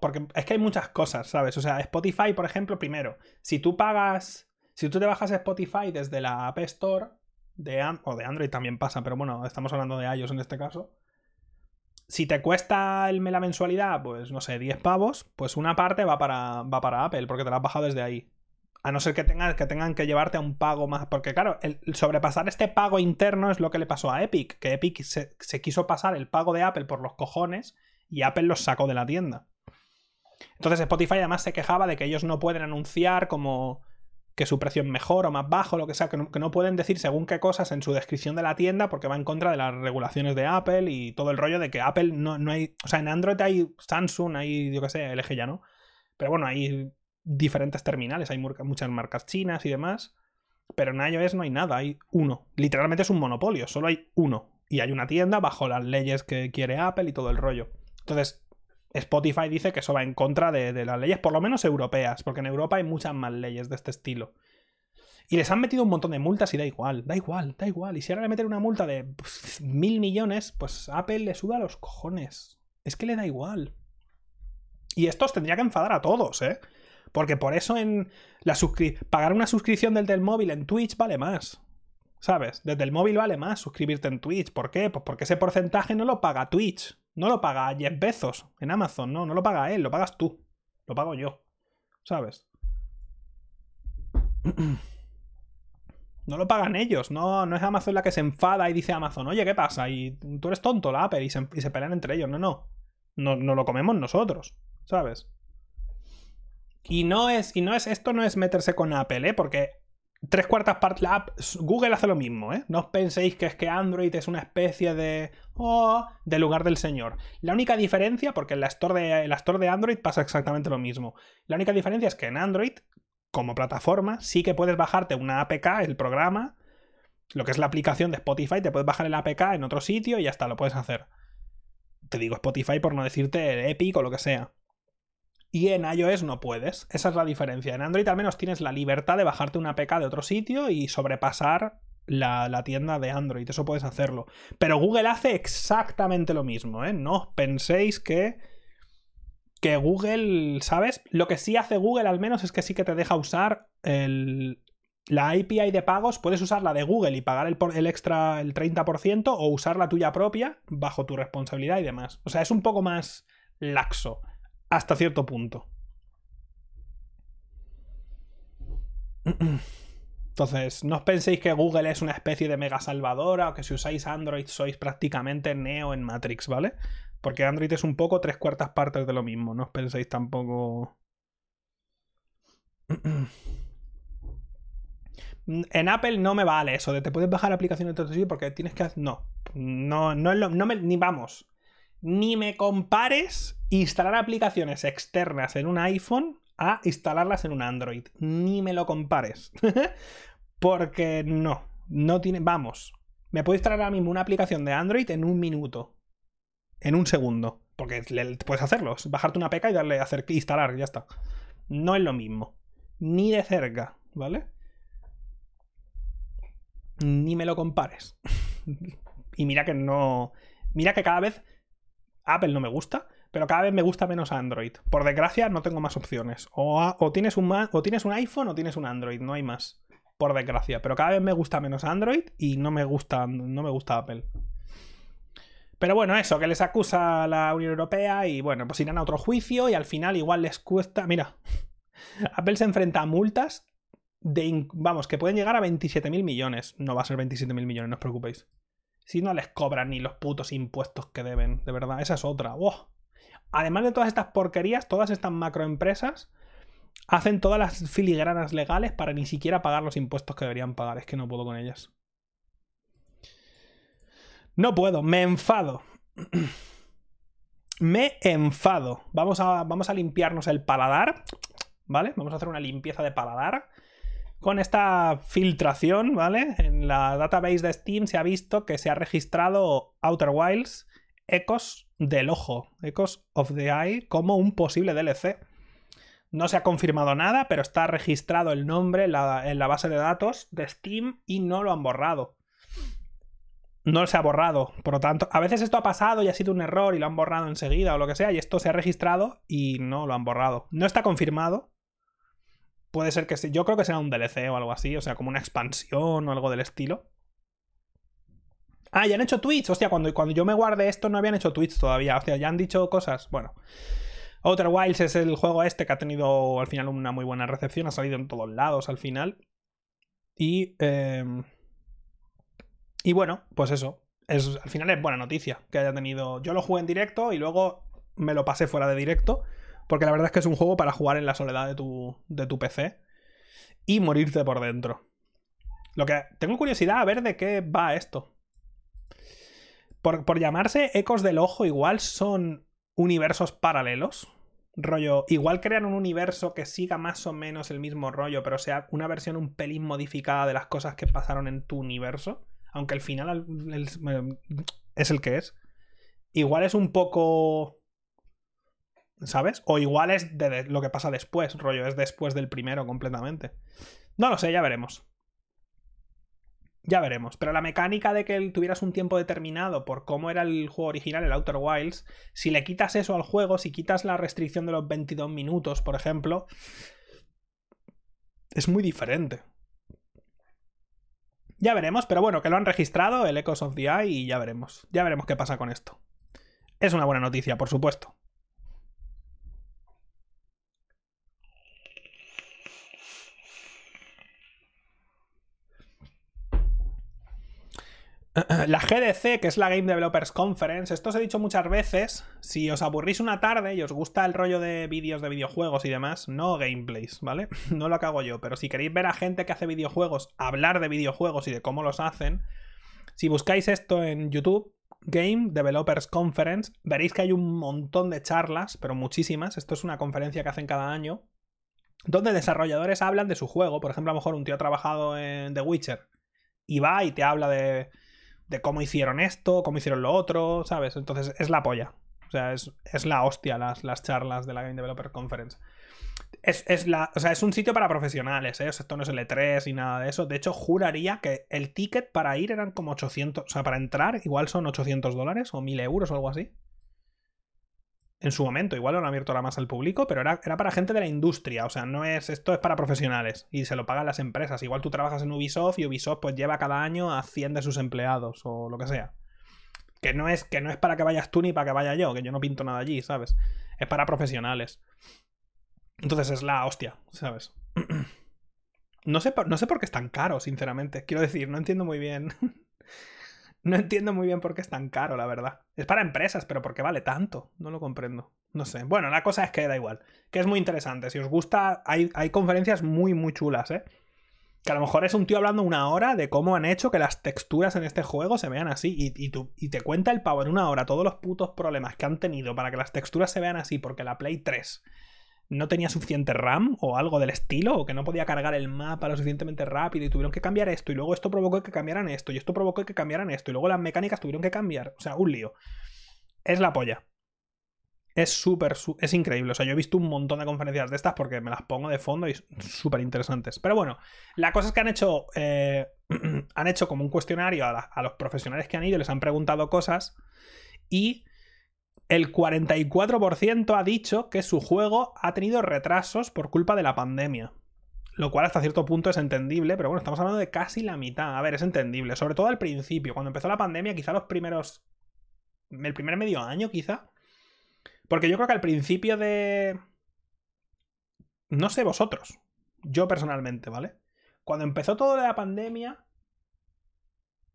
porque es que hay muchas cosas, ¿sabes? O sea, Spotify, por ejemplo, primero, si tú pagas, si tú te bajas Spotify desde la App Store, de, o de Android también pasa, pero bueno, estamos hablando de iOS en este caso. Si te cuesta el, la mensualidad, pues no sé, 10 pavos, pues una parte va para, va para Apple, porque te la has bajado desde ahí. A no ser que tengan, que tengan que llevarte a un pago más. Porque, claro, el, sobrepasar este pago interno es lo que le pasó a Epic. Que Epic se, se quiso pasar el pago de Apple por los cojones y Apple los sacó de la tienda. Entonces Spotify además se quejaba de que ellos no pueden anunciar como que su precio es mejor o más bajo, lo que sea, que no, pueden decir según qué cosas en su descripción de la tienda porque va en contra de las regulaciones de Apple y todo el rollo de que Apple no, no hay... O sea, en Android hay Samsung, hay, yo qué sé, LG ya no. Pero bueno, hay diferentes terminales, hay muchas marcas chinas y demás. Pero en iOS no hay nada, hay uno. Literalmente es un monopolio, solo hay uno. Y hay una tienda bajo las leyes que quiere Apple y todo el rollo. Entonces, Spotify dice que eso va en contra de, las leyes, por lo menos europeas, porque en Europa hay muchas más leyes de este estilo. Y les han metido un montón de multas y da igual, da igual, da igual. Y si ahora le meten una multa de pues, mil millones, pues Apple le suda los cojones. Es que le da igual. Y esto os tendría que enfadar a todos, ¿eh? Porque por eso en la pagar una suscripción desde el móvil en Twitch vale más. ¿Sabes? Desde el móvil vale más suscribirte en Twitch. ¿Por qué? Pues porque ese porcentaje no lo paga Twitch. No lo paga Jeff Bezos en Amazon, no, no lo paga él, lo pagas tú. Lo pago yo. ¿Sabes? <clears throat> No lo pagan ellos, no, no es Amazon la que se enfada y dice a Amazon, oye, ¿qué pasa? Y tú eres tonto, la Apple, y se, y se pelean entre ellos. No, no. No, no lo comemos nosotros, ¿sabes? Y no es, y no es, esto no es meterse con Apple, ¿eh? Porque tres cuartas partes. Google hace lo mismo, ¿eh? No os penséis que es que Android es una especie de. Oh, de lugar del señor. La única diferencia, porque en la, store de, la Store de Android pasa exactamente lo mismo. La única diferencia es que en Android, como plataforma, sí que puedes bajarte una APK, el programa, lo que es la aplicación de Spotify, te puedes bajar el APK en otro sitio y ya está, lo puedes hacer. Te digo Spotify por no decirte Epic o lo que sea. Y en iOS no puedes. Esa es la diferencia. En Android al menos tienes la libertad de bajarte una APK de otro sitio y sobrepasar la, tienda de Android. Eso puedes hacerlo. Pero Google hace exactamente lo mismo. ¿eh? No penséis que que Google, ¿sabes? Lo que sí hace Google al menos es que sí que te deja usar el, la API de pagos, puedes usar la de Google y pagar el, el, extra, el 30%, o usar la tuya propia bajo tu responsabilidad y demás. O sea, es un poco más laxo, hasta cierto punto. Entonces, no os penséis que Google es una especie de mega salvadora o que si usáis Android sois prácticamente Neo en Matrix, ¿vale? Porque Android es un poco tres cuartas partes de lo mismo, no os penséis tampoco... En Apple no me vale eso de te puedes bajar aplicaciones de porque tienes que hacer... No, no, no, no me, ni vamos. Ni me compares instalar aplicaciones externas en un iPhone a instalarlas en un Android. Ni me lo compares. <laughs> porque no, no tiene... Vamos, me puedo instalar ahora mismo una aplicación de Android en un minuto. En un segundo. Porque puedes hacerlo. Bajarte una peca y darle a hacer instalar, ya está. No es lo mismo. Ni de cerca, ¿vale? Ni me lo compares. <laughs> y mira que no. Mira que cada vez Apple no me gusta, pero cada vez me gusta menos Android. Por desgracia, no tengo más opciones. O, tienes un, o tienes un iPhone o tienes un Android, no hay más. Por desgracia. Pero cada vez me gusta menos Android y no me gusta, no me gusta Apple. Pero bueno, eso, que les acusa la Unión Europea y bueno, pues irán a otro juicio y al final igual les cuesta. Mira, <laughs> Apple se enfrenta a multas de. Vamos, que pueden llegar a 27.000 millones. No va a ser 27.000 millones, no os preocupéis. Si no les cobran ni los putos impuestos que deben, de verdad, esa es otra. Además de todas estas porquerías, todas estas macroempresas hacen todas las filigranas legales para ni siquiera pagar los impuestos que deberían pagar. Es que no puedo con ellas. No puedo, me enfado. <clears throat> me enfado. Vamos a, vamos a limpiarnos el paladar. ¿Vale? Vamos a hacer una limpieza de paladar. Con esta filtración, ¿vale? En la database de Steam se ha visto que se ha registrado Outer Wilds Ecos del Ojo, Ecos of the Eye, como un posible DLC. No se ha confirmado nada, pero está registrado el nombre en la base de datos de Steam y no lo han borrado no se ha borrado. Por lo tanto, a veces esto ha pasado y ha sido un error y lo han borrado enseguida o lo que sea, y esto se ha registrado y no lo han borrado. No está confirmado. Puede ser que sí. Yo creo que sea un DLC o algo así, o sea, como una expansión o algo del estilo. Ah, ya han hecho tweets. Hostia, cuando, cuando yo me guardé esto no habían hecho tweets todavía. O sea, ya han dicho cosas. Bueno. Outer Wilds es el juego este que ha tenido al final una muy buena recepción. Ha salido en todos lados al final. Y. Eh... Y bueno, pues eso. Es, al final es buena noticia que haya tenido. Yo lo jugué en directo y luego me lo pasé fuera de directo. Porque la verdad es que es un juego para jugar en la soledad de tu, de tu PC y morirte por dentro. Lo que tengo curiosidad a ver de qué va esto. Por, por llamarse Ecos del Ojo, igual son universos paralelos. Rollo, igual crean un universo que siga más o menos el mismo rollo, pero sea una versión un pelín modificada de las cosas que pasaron en tu universo aunque al final es el que es, igual es un poco... ¿Sabes? O igual es de lo que pasa después, rollo, es después del primero completamente. No lo sé, ya veremos. Ya veremos. Pero la mecánica de que tuvieras un tiempo determinado por cómo era el juego original, el Outer Wilds, si le quitas eso al juego, si quitas la restricción de los 22 minutos, por ejemplo, es muy diferente. Ya veremos, pero bueno, que lo han registrado, el Echoes of the Eye, y ya veremos. Ya veremos qué pasa con esto. Es una buena noticia, por supuesto. La GDC, que es la Game Developers Conference, esto os he dicho muchas veces, si os aburrís una tarde y os gusta el rollo de vídeos de videojuegos y demás, no gameplays, ¿vale? <laughs> No lo hago yo, pero si queréis ver a gente que hace videojuegos, hablar de videojuegos y de cómo los hacen, si buscáis esto en YouTube, Game Developers Conference, veréis que hay un montón de charlas, pero muchísimas, esto es una conferencia que hacen cada año, donde desarrolladores hablan de su juego, por ejemplo, a lo mejor un tío ha trabajado en The Witcher y va y te habla de de cómo hicieron esto, cómo hicieron lo otro, ¿sabes? Entonces es la polla. O sea, es, la hostia las, las, charlas de la Game Developer Conference. Es, la, o sea, es un sitio para profesionales, ¿eh? esto no es el E3 y nada de eso. De hecho, juraría que el ticket para ir eran como 800, o sea, para entrar igual son 800 dólares o 1000 euros o algo así. En su momento. Igual lo han abierto ahora más al público, pero era, era, para gente de la industria. O sea, no es. Esto es para profesionales. Y se lo pagan las empresas. Igual tú trabajas en Ubisoft y Ubisoft pues lleva cada año a 100 de sus empleados. O lo que sea. Que no es, que no es para que vayas tú ni para que vaya yo, que yo no pinto nada allí, ¿sabes? Es para profesionales. Entonces es la hostia, ¿sabes? <clears throat> No sé, no sé por qué es tan caro, sinceramente. Quiero decir, no entiendo muy bien. <laughs> no entiendo muy bien por qué es tan caro, la verdad. Es para empresas, pero ¿por qué vale tanto? No lo comprendo. No sé. Bueno, la cosa es que da igual. Que es muy interesante. Si os gusta, hay, hay conferencias muy, muy chulas, ¿eh? Que a lo mejor es un tío hablando una hora de cómo han hecho que las texturas en este juego se vean así. Y, y, y te cuenta el pavo en una hora todos los putos problemas que han tenido para que las texturas se vean así, porque la Play 3 no tenía suficiente RAM o algo del estilo, o que no podía cargar el mapa lo suficientemente rápido y tuvieron que cambiar esto, y luego esto provocó que cambiaran esto, y esto provocó que cambiaran esto, y luego las mecánicas tuvieron que cambiar. O sea, un lío. Es la polla. Es súper, es increíble. O sea, yo he visto un montón de conferencias de estas porque me las pongo de fondo y súper interesantes. Pero bueno, la cosa es que han hecho, eh, <clears throat> han hecho como un cuestionario a, a los profesionales que han ido, les han preguntado cosas y el 44% ha dicho que su juego ha tenido retrasos por culpa de la pandemia. Lo cual hasta cierto punto es entendible, pero bueno, estamos hablando de casi la mitad. A ver, es entendible. Sobre todo al principio, cuando empezó la pandemia, quizá los primeros... El primer medio año, quizá. Porque yo creo que al principio de... No sé vosotros. Yo personalmente, ¿vale? Cuando empezó todo de la pandemia,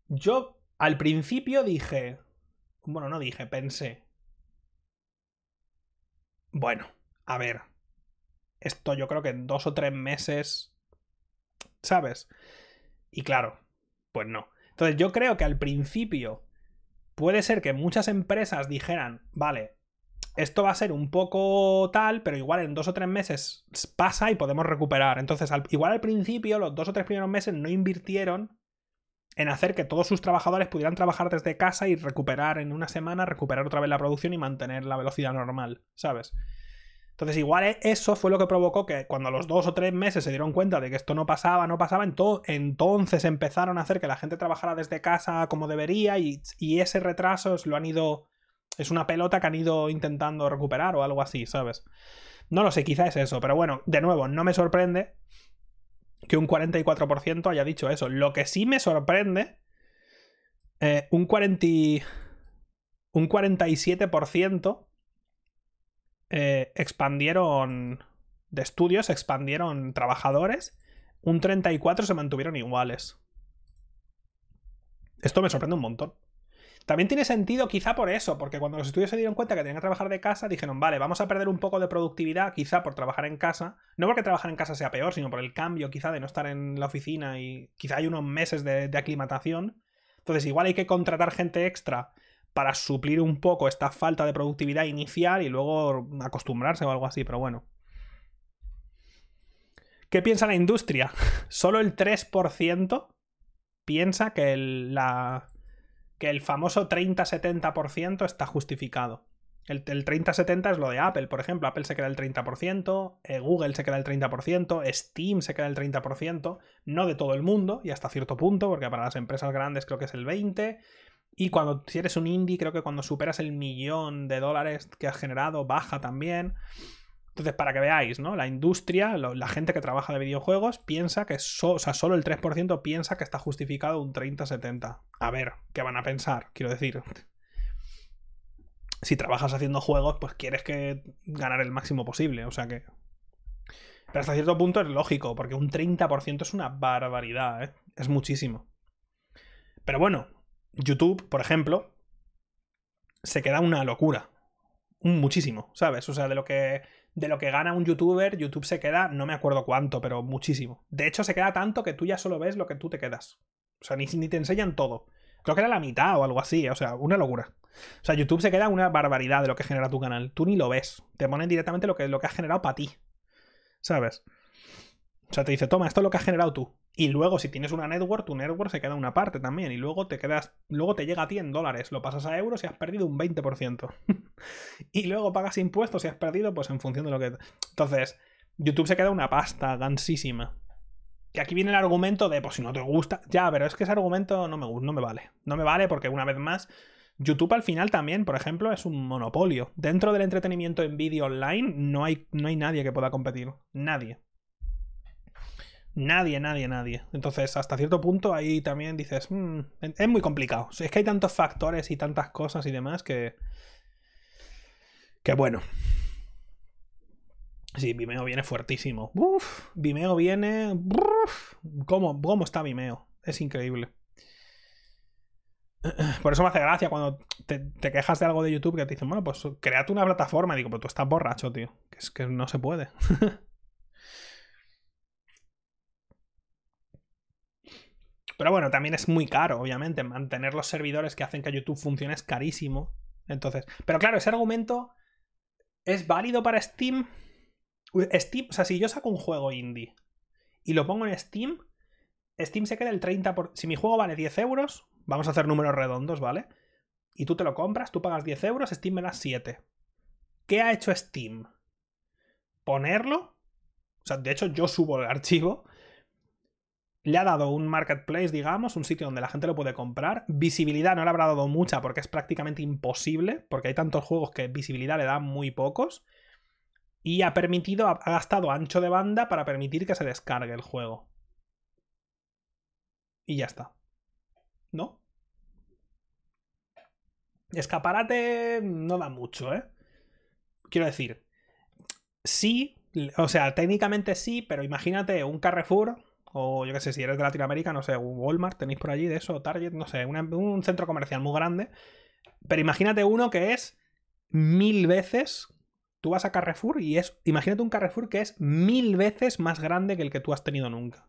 yo al principio dije... Bueno, no dije, pensé bueno, a ver. Esto yo creo que en dos o tres meses. ¿Sabes? Y claro, pues no. Entonces yo creo que al principio puede ser que muchas empresas dijeran, vale, esto va a ser un poco tal, pero igual en dos o tres meses pasa y podemos recuperar. Entonces, igual al principio, los dos o tres primeros meses no invirtieron en hacer que todos sus trabajadores pudieran trabajar desde casa y recuperar en una semana, recuperar otra vez la producción y mantener la velocidad normal, ¿sabes? Entonces, igual e-, eso fue lo que provocó que cuando los dos o tres meses se dieron cuenta de que esto no pasaba, no pasaba, entonces empezaron a hacer que la gente trabajara desde casa como debería y, ese retraso lo han ido. Es una pelota que han ido intentando recuperar o algo así, ¿sabes? No lo sé, quizá es eso, pero bueno, de nuevo, no me sorprende que un 44% haya dicho eso. Lo que sí me sorprende, eh, un, 40, un 47% eh, expandieron de estudios, expandieron trabajadores, un 34% se mantuvieron iguales. Esto me sorprende un montón. También tiene sentido quizá por eso, porque cuando los estudios se dieron cuenta que tenían que trabajar de casa, dijeron, vale, vamos a perder un poco de productividad quizá por trabajar en casa. No porque trabajar en casa sea peor, sino por el cambio quizá de no estar en la oficina y quizá hay unos meses de, aclimatación. Entonces igual hay que contratar gente extra para suplir un poco esta falta de productividad inicial y luego acostumbrarse o algo así, pero bueno. ¿Qué piensa la industria? <laughs> Solo el 3% piensa que la, que el famoso 30-70% está justificado. El, 30-70 es lo de Apple, por ejemplo. Apple se queda el 30%, eh, Google se queda el 30%, Steam se queda el 30%, no de todo el mundo y hasta cierto punto, porque para las empresas grandes creo que es el 20%. Y cuando si eres un indie, creo que cuando superas el millón de dólares que has generado, baja también. Entonces, para que veáis, ¿no? La industria, la gente que trabaja de videojuegos, piensa que o sea, solo el 3% piensa que está justificado un 30-70. A ver, ¿qué van a pensar? Quiero decir. Si trabajas haciendo juegos, pues quieres que ganar el máximo posible. O sea que. Pero hasta cierto punto es lógico, porque un 30% es una barbaridad, ¿eh? Es muchísimo. Pero bueno, YouTube, por ejemplo, se queda una locura. Muchísimo, ¿sabes? O sea, de lo que de lo que gana un youtuber, YouTube se queda, no me acuerdo cuánto, pero muchísimo. De hecho, se queda tanto que tú ya solo ves lo que tú te quedas. O sea, ni, ni te enseñan todo. Creo que era la mitad o algo así, o sea, una locura. O sea, YouTube se queda una barbaridad de lo que genera tu canal. Tú ni lo ves. Te ponen directamente lo que, lo que has generado para ti. ¿Sabes? O sea, te dice, toma, esto es lo que has generado tú. Y luego, si tienes una network, tu network se queda una parte también. Y luego te quedas. Luego te llega a ti en dólares. Lo pasas a euros y has perdido un 20%. <laughs> y luego pagas impuestos y has perdido, pues en función de lo que. Entonces, YouTube se queda una pasta gansísima. Que aquí viene el argumento de, pues si no te gusta. Ya, pero es que ese argumento no me, no me vale. No me vale porque una vez más YouTube al final también, por ejemplo, es un monopolio. Dentro del entretenimiento en vídeo online no hay, no hay nadie que pueda competir. Nadie. Nadie, nadie, nadie. Entonces, hasta cierto punto ahí también dices, "Mm, es muy complicado. Es que hay tantos factores y tantas cosas y demás que... Que bueno. Sí, Vimeo viene fuertísimo. Uf, Vimeo viene... ¿Cómo, ¿Cómo está Vimeo? Es increíble. <clears throat> Por eso me hace gracia cuando te, quejas de algo de YouTube que te dicen, bueno, pues créate una plataforma. Y digo, pues tú estás borracho, tío. Que es que no se puede. <laughs> Pero bueno, también es muy caro, obviamente. Mantener los servidores que hacen que YouTube funcione es carísimo. Entonces. Pero claro, ese argumento es válido para Steam. Steam, o sea, si yo saco un juego indie y lo pongo en Steam, Steam se queda el 30%. Por... Si mi juego vale 10 euros, vamos a hacer números redondos, ¿vale? Y tú te lo compras, tú pagas 10 euros, Steam me da 7. ¿Qué ha hecho Steam? Ponerlo. O sea, de hecho, yo subo el archivo. Le ha dado un marketplace, digamos, un sitio donde la gente lo puede comprar. Visibilidad no le habrá dado mucha porque es prácticamente imposible, porque hay tantos juegos que visibilidad le da muy pocos. Y ha permitido, ha gastado ancho de banda para permitir que se descargue el juego. Y ya está. ¿No? Escaparate no da mucho, ¿eh? Quiero decir, sí, o sea, técnicamente sí, pero imagínate un Carrefour, o yo qué sé, si eres de Latinoamérica, no sé, Walmart, tenéis por allí de eso, Target, no sé, un centro comercial muy grande, pero imagínate uno que es mil veces, tú vas a Carrefour y es, imagínate un Carrefour que es mil veces más grande que el que tú has tenido nunca.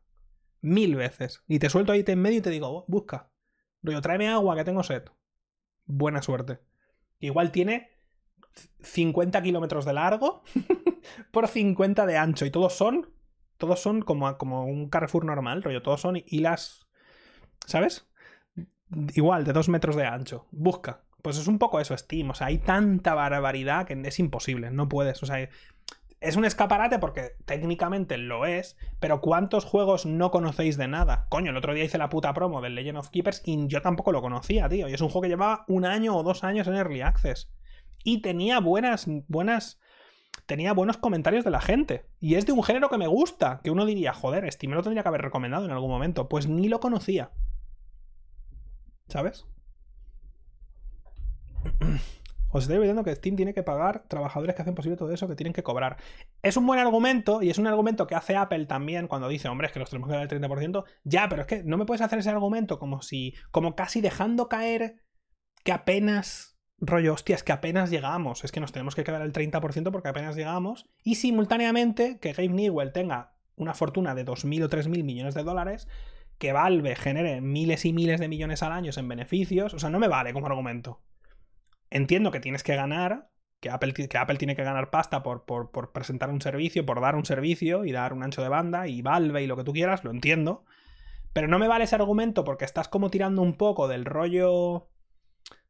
Mil veces. Y te suelto ahí en medio y te digo, busca. Rollo, tráeme agua que tengo sed. Buena suerte. Igual tiene 50 kilómetros de largo <laughs> por 50 de ancho. Y todos son. Todos son como, como un Carrefour normal, rollo. Todos son hilas. ¿Sabes? Igual, de 2 metros de ancho. Busca. Pues es un poco eso, Steam. O sea, hay tanta barbaridad que es imposible. No puedes. O sea, es un escaparate porque técnicamente lo es, pero ¿cuántos juegos no conocéis de nada? Coño, el otro día hice la puta promo del Legend of Keepers y yo tampoco lo conocía, tío. Y es un juego que llevaba un año o dos años en Early Access. Y tenía buenas, buenas... Tenía buenos comentarios de la gente. Y es de un género que me gusta. Que uno diría, joder, Steam me lo tendría que haber recomendado en algún momento. Pues ni lo conocía. ¿Sabes? <clears throat> Os estoy olvidando que Steam tiene que pagar trabajadores que hacen posible todo eso, que tienen que cobrar. Es un buen argumento, y es un argumento que hace Apple también cuando dice, hombre, es que los tenemos que dar el 30%. Ya, pero es que no me puedes hacer ese argumento como si. como casi dejando caer que apenas. Rollo, hostias, que apenas llegamos. Es que nos tenemos que quedar el 30% porque apenas llegamos. Y simultáneamente que Gabe Newell tenga una fortuna de 2.000 o 3.000 millones de dólares, que Valve genere miles y miles de millones al año en beneficios. O sea, no me vale como argumento. Entiendo que tienes que ganar, que Apple, que Apple tiene que ganar pasta por, por, por, presentar un servicio, por dar un servicio y dar un ancho de banda y Valve y lo que tú quieras, lo entiendo. Pero no me vale ese argumento porque estás como tirando un poco del rollo.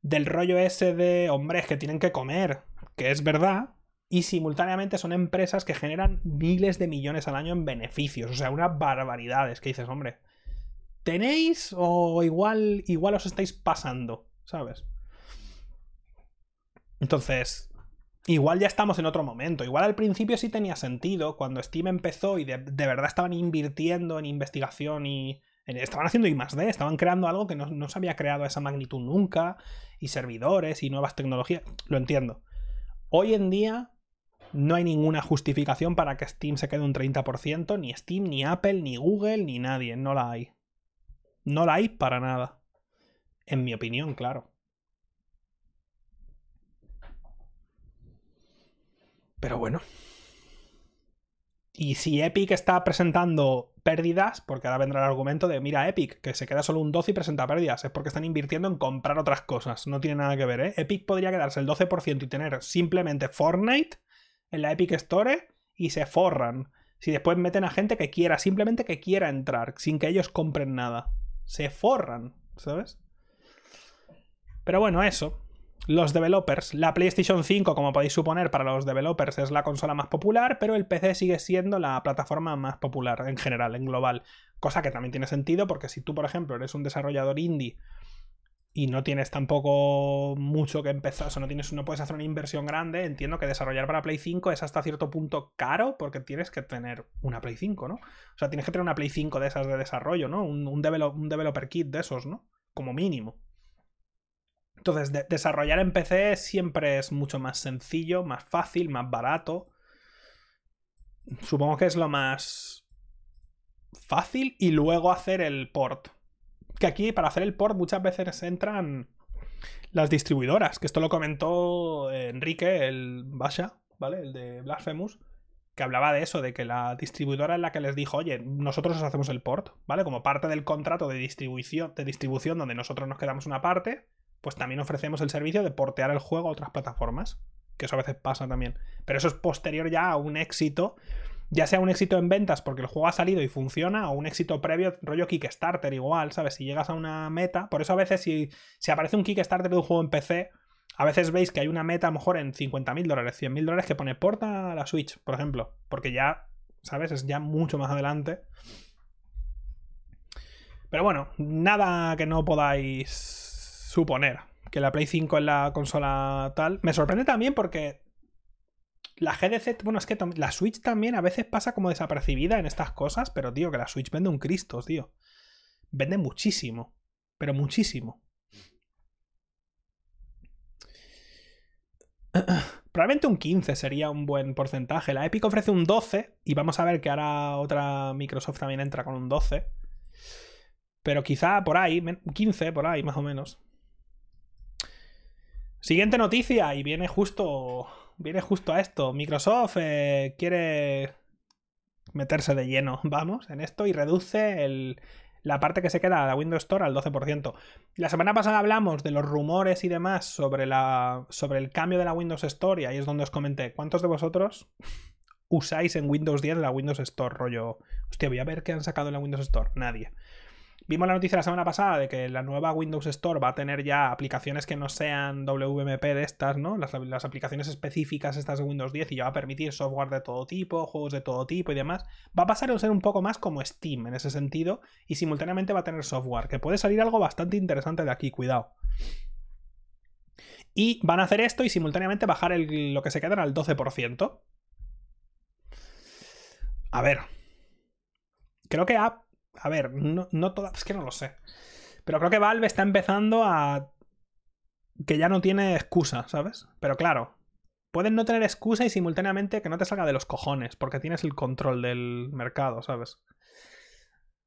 Del rollo ese de, hombre, es que tienen que comer, que es verdad, y simultáneamente son empresas que generan miles de millones al año en beneficios, o sea, unas barbaridades que dices, hombre, ¿tenéis o igual, igual os estáis pasando, ¿sabes? Entonces, igual ya estamos en otro momento. Igual al principio sí tenía sentido, cuando Steam empezó y de, de verdad estaban invirtiendo en investigación y... Estaban haciendo I más D, estaban creando algo que no, no, se había creado a esa magnitud nunca, y servidores y nuevas tecnologías. Lo entiendo. Hoy en día no hay ninguna justificación para que Steam se quede un 30%, ni Steam, ni Apple, ni Google, ni nadie. No la hay. No la hay para nada. En mi opinión, claro. Pero bueno. Y si Epic está presentando pérdidas, porque ahora vendrá el argumento de, mira, Epic, que se queda solo un 12 y presenta pérdidas, es porque están invirtiendo en comprar otras cosas. No tiene nada que ver, ¿eh? Epic podría quedarse el 12% y tener simplemente Fortnite en la Epic Store y se forran. Si después meten a gente que quiera, simplemente que quiera entrar, sin que ellos compren nada. Se forran, ¿sabes? Pero bueno, eso los developers. La PlayStation 5, como podéis suponer, para los developers es la consola más popular, pero el PC sigue siendo la plataforma más popular en general, en global. Cosa que también tiene sentido porque si tú, por ejemplo, eres un desarrollador indie y no tienes tampoco mucho que empezar, o no, tienes, no puedes hacer una inversión grande, entiendo que desarrollar para Play 5 es hasta cierto punto caro porque tienes que tener una Play 5, ¿no? O sea, tienes que tener una Play 5 de esas de desarrollo, ¿no? Un, un, developer kit de esos, ¿no? Como mínimo. Entonces, desarrollar en PC siempre es mucho más sencillo, más fácil, más barato. Supongo que es lo más fácil y luego hacer el port que aquí para hacer el port muchas veces entran las distribuidoras, que esto lo comentó Enrique, el Basha, ¿vale? El de Blasphemous, que hablaba de eso, de que la distribuidora es la que les dijo, oye, nosotros os hacemos el port, ¿vale? Como parte del contrato de distribución, de distribución donde nosotros nos quedamos una parte, pues también ofrecemos el servicio de portear el juego a otras plataformas, que eso a veces pasa también. Pero eso es posterior ya a un éxito ya sea un éxito en ventas porque el juego ha salido y funciona, o un éxito previo, rollo Kickstarter igual, ¿sabes? Si llegas a una meta, por eso a veces si, aparece un Kickstarter de un juego en PC, a veces veis que hay una meta mejor en 50.000 dólares, 100.000 dólares que pone porta a la Switch, por ejemplo, porque ya, ¿sabes? Es ya mucho más adelante. Pero bueno, nada que no podáis suponer que la Play 5 es la consola tal. Me sorprende también porque la GDC, bueno, es que la Switch también a veces pasa como desapercibida en estas cosas, pero tío, que la Switch vende un Cristo, tío. Vende muchísimo, pero muchísimo. <clears throat> Probablemente un 15 sería un buen porcentaje. La Epic ofrece un 12 y vamos a ver que ahora otra Microsoft también entra con un 12. Pero quizá por ahí, 15 por ahí más o menos. Siguiente noticia y viene justo viene justo a esto. Microsoft eh, quiere meterse de lleno, <laughs> vamos, en esto y reduce la parte que se queda de la Windows Store al 12%. La semana pasada hablamos de los rumores y demás sobre, la, sobre el cambio de la Windows Store y ahí es donde os comenté, ¿cuántos de vosotros <laughs> usáis en Windows 10 la Windows Store? Rollo, hostia, voy a ver qué han sacado en la Windows Store. Nadie. Vimos la noticia la semana pasada de que la nueva Windows Store va a tener ya aplicaciones que no sean WMP de estas, ¿no? Las, aplicaciones específicas estas de Windows 10 y ya va a permitir software de todo tipo, juegos de todo tipo y demás. Va a pasar a ser un poco más como Steam en ese sentido y simultáneamente va a tener software, que puede salir algo bastante interesante de aquí, cuidado. Y van a hacer esto y simultáneamente bajar lo que se queda al 12%. A ver. Creo que App a ver, no, no todas. Es que no lo sé. Pero creo que Valve está empezando a. que ya no tiene excusa, ¿sabes? Pero claro, pueden no tener excusa y simultáneamente que no te salga de los cojones, porque tienes el control del mercado, ¿sabes?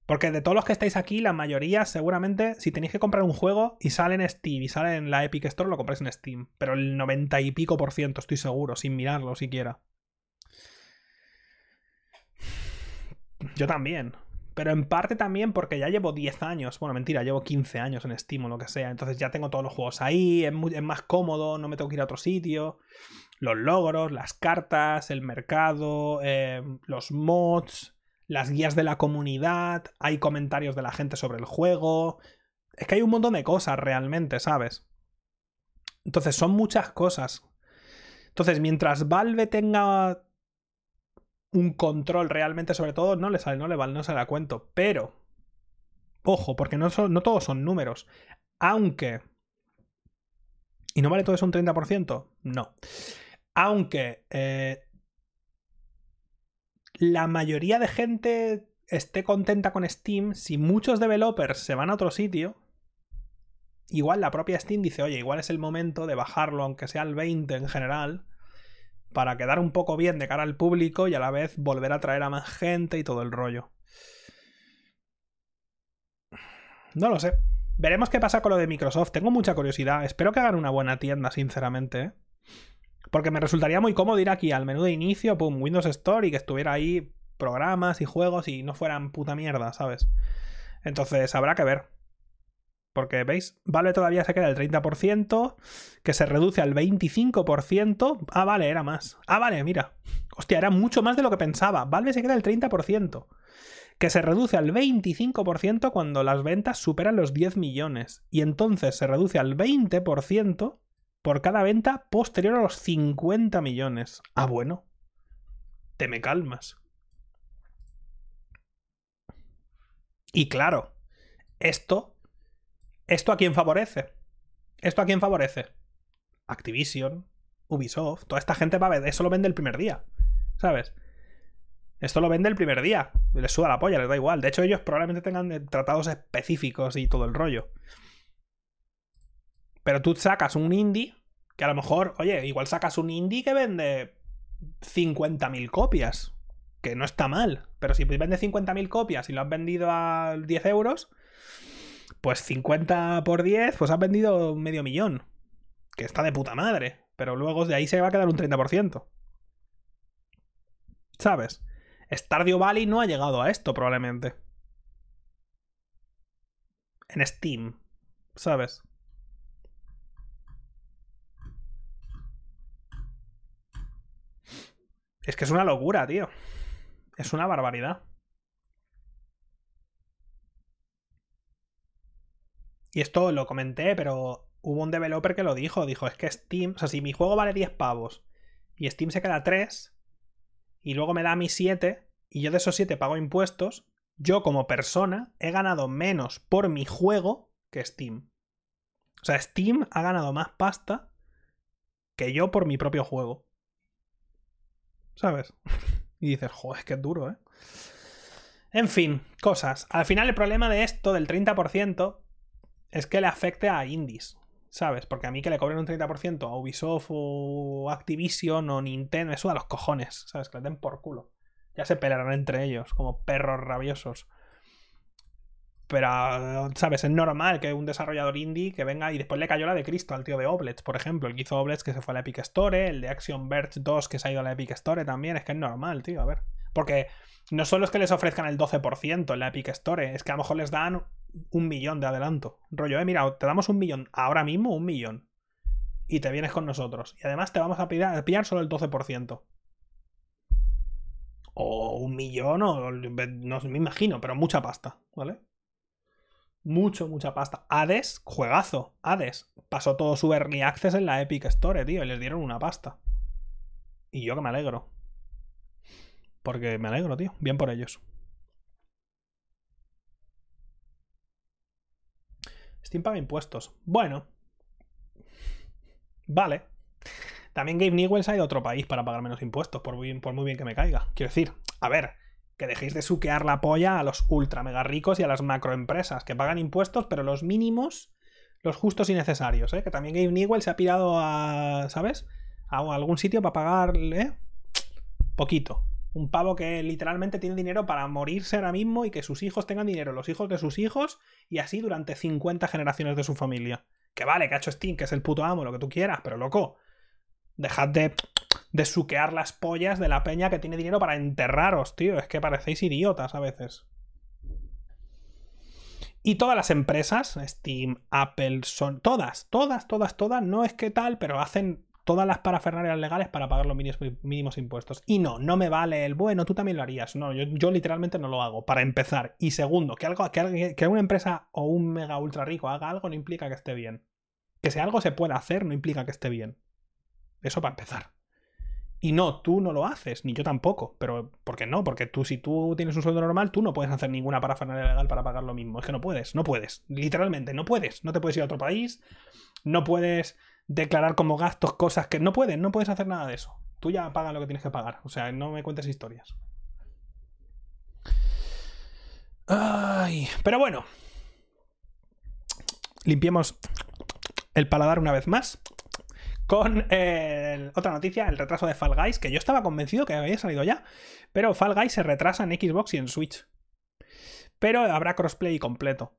Porque de todos los que estáis aquí, la mayoría seguramente, si tenéis que comprar un juego y sale en Steam y sale en la Epic Store, lo compráis en Steam. Pero el 90 y pico por ciento, estoy seguro, sin mirarlo siquiera. Yo también. Pero en parte también porque ya llevo 10 años, bueno, mentira, llevo 15 años en Steam o lo que sea, entonces ya tengo todos los juegos ahí, es, más cómodo, no me tengo que ir a otro sitio. Los logros, las cartas, el mercado, eh, los mods, las guías de la comunidad, hay comentarios de la gente sobre el juego. Es que hay un montón de cosas realmente, ¿sabes? Entonces son muchas cosas. Entonces, mientras Valve tenga un control realmente sobre todo, no le sale, no le vale, no se la cuento. Pero, ojo, porque no, no todos son números. Aunque... ¿Y no vale todo eso un 30%? No. Aunque eh, la mayoría de gente esté contenta con Steam, si muchos developers se van a otro sitio, igual la propia Steam dice, oye, igual es el momento de bajarlo, aunque sea al 20 en general, para quedar un poco bien de cara al público y a la vez volver a atraer a más gente y todo el rollo. No lo sé. Veremos qué pasa con lo de Microsoft. Tengo mucha curiosidad. Espero que hagan una buena tienda, sinceramente. ¿eh? Porque me resultaría muy cómodo ir aquí al menú de inicio, pum, Windows Store y que estuviera ahí programas y juegos y no fueran puta mierda, ¿sabes? Entonces habrá que ver. Porque, ¿veis? Valve todavía se queda el 30%, que se reduce al 25%. Ah, vale, era más. Ah, vale, mira. Hostia, era mucho más de lo que pensaba. Valve se queda el 30%, que se reduce al 25% cuando las ventas superan los 10 millones. Y entonces se reduce al 20% por cada venta posterior a los 50 millones. Ah, bueno. Te me calmas. Y claro, esto ¿Esto a quién favorece? ¿Esto a quién favorece? Activision, Ubisoft, toda esta gente va a ver, eso lo vende el primer día, ¿sabes? Esto lo vende el primer día, les suda la polla, les da igual. De hecho, ellos probablemente tengan tratados específicos y todo el rollo. Pero tú sacas un indie que a lo mejor, oye, igual sacas un indie que vende 50.000 copias, que no está mal. Pero si vende 50.000 copias y lo has vendido a 10 euros, pues 50 por 10, pues has vendido medio millón. Que está de puta madre. Pero luego de ahí se va a quedar un 30%. ¿Sabes? Stardew Valley no ha llegado a esto, probablemente. En Steam. ¿Sabes? Es que es una locura, tío. Es una barbaridad. Y esto lo comenté, pero hubo un developer que lo dijo. Dijo, es que Steam, o sea, si mi juego vale 10 pavos y Steam se queda 3 y luego me da a mí 7 y yo de esos 7 pago impuestos, yo como persona he ganado menos por mi juego que Steam. O sea, Steam ha ganado más pasta que yo por mi propio juego. ¿Sabes? <laughs> y dices, joder, es que es duro, ¿eh? En fin, cosas. Al final el problema de esto, del 30%, es que le afecte a indies. ¿Sabes? Porque a mí que le cobren un 30% a Ubisoft o Activision o Nintendo, eso a los cojones, ¿sabes? Que le den por culo. Ya se pelearán entre ellos, como perros rabiosos. Pero, ¿sabes? Es normal que un desarrollador indie que venga y después le cayó la de Cristo al tío de Oblets, por ejemplo. El que hizo Oblets que se fue a la Epic Store, el de Action Verge 2 que se ha ido a la Epic Store también. Es que es normal, tío, a ver. Porque no solo es que les ofrezcan el 12% en la Epic Store, es que a lo mejor les dan un millón de adelanto. Rollo, eh, mira, te damos un millón, ahora mismo un millón. Y te vienes con nosotros. Y además te vamos a pillar, solo el 12%. O un millón, o no me imagino, pero mucha pasta, ¿vale? Mucho, mucha pasta. Hades, juegazo. Hades. Pasó todo su early access en la Epic Store, tío. Y les dieron una pasta. Y yo que me alegro. Porque me alegro, tío. Bien por ellos. Steam paga impuestos. Bueno. Vale. También Gabe Newell ha ido a otro país para pagar menos impuestos, por por muy bien que me caiga. Quiero decir, a ver, que dejéis de suquear la polla a los ultra mega ricos y a las macroempresas que pagan impuestos, pero los mínimos, los justos y necesarios, ¿eh? Que también Gabe Newell se ha pirado a, ¿sabes? A algún sitio para pagarle poquito. Un pavo que literalmente tiene dinero para morirse ahora mismo y que sus hijos tengan dinero, los hijos de sus hijos, y así durante 50 generaciones de su familia. Que vale, que ha hecho Steam, que es el puto amo, lo que tú quieras, pero loco, dejad de de suquear las pollas de la peña que tiene dinero para enterraros, tío. Es que parecéis idiotas a veces. Y todas las empresas, Steam, Apple, son todas, todas, todas, todas, no es que tal, pero hacen todas las parafernarias legales para pagar los mínimos, impuestos. Y no, no me vale el bueno, tú también lo harías. No, yo, literalmente no lo hago, para empezar. Y segundo, que, algo, que, que una empresa o un mega ultra rico haga algo no implica que esté bien. Que si algo se puede hacer no implica que esté bien. Eso para empezar. Y no, tú no lo haces, ni yo tampoco. Pero, ¿por qué no? Porque tú, si tú tienes un sueldo normal, tú no puedes hacer ninguna parafernalia legal para pagar lo mismo. Es que no puedes, no puedes. Literalmente, no puedes. No te puedes ir a otro país, no puedes declarar como gastos cosas que no puedes, no puedes hacer nada de eso. Tú ya pagas lo que tienes que pagar. O sea, no me cuentes historias. Ay, pero bueno. Limpiemos el paladar una vez más con otra noticia, el retraso de Fall Guys, que yo estaba convencido que había salido ya, pero Fall Guys se retrasa en Xbox y en Switch. Pero habrá crossplay completo.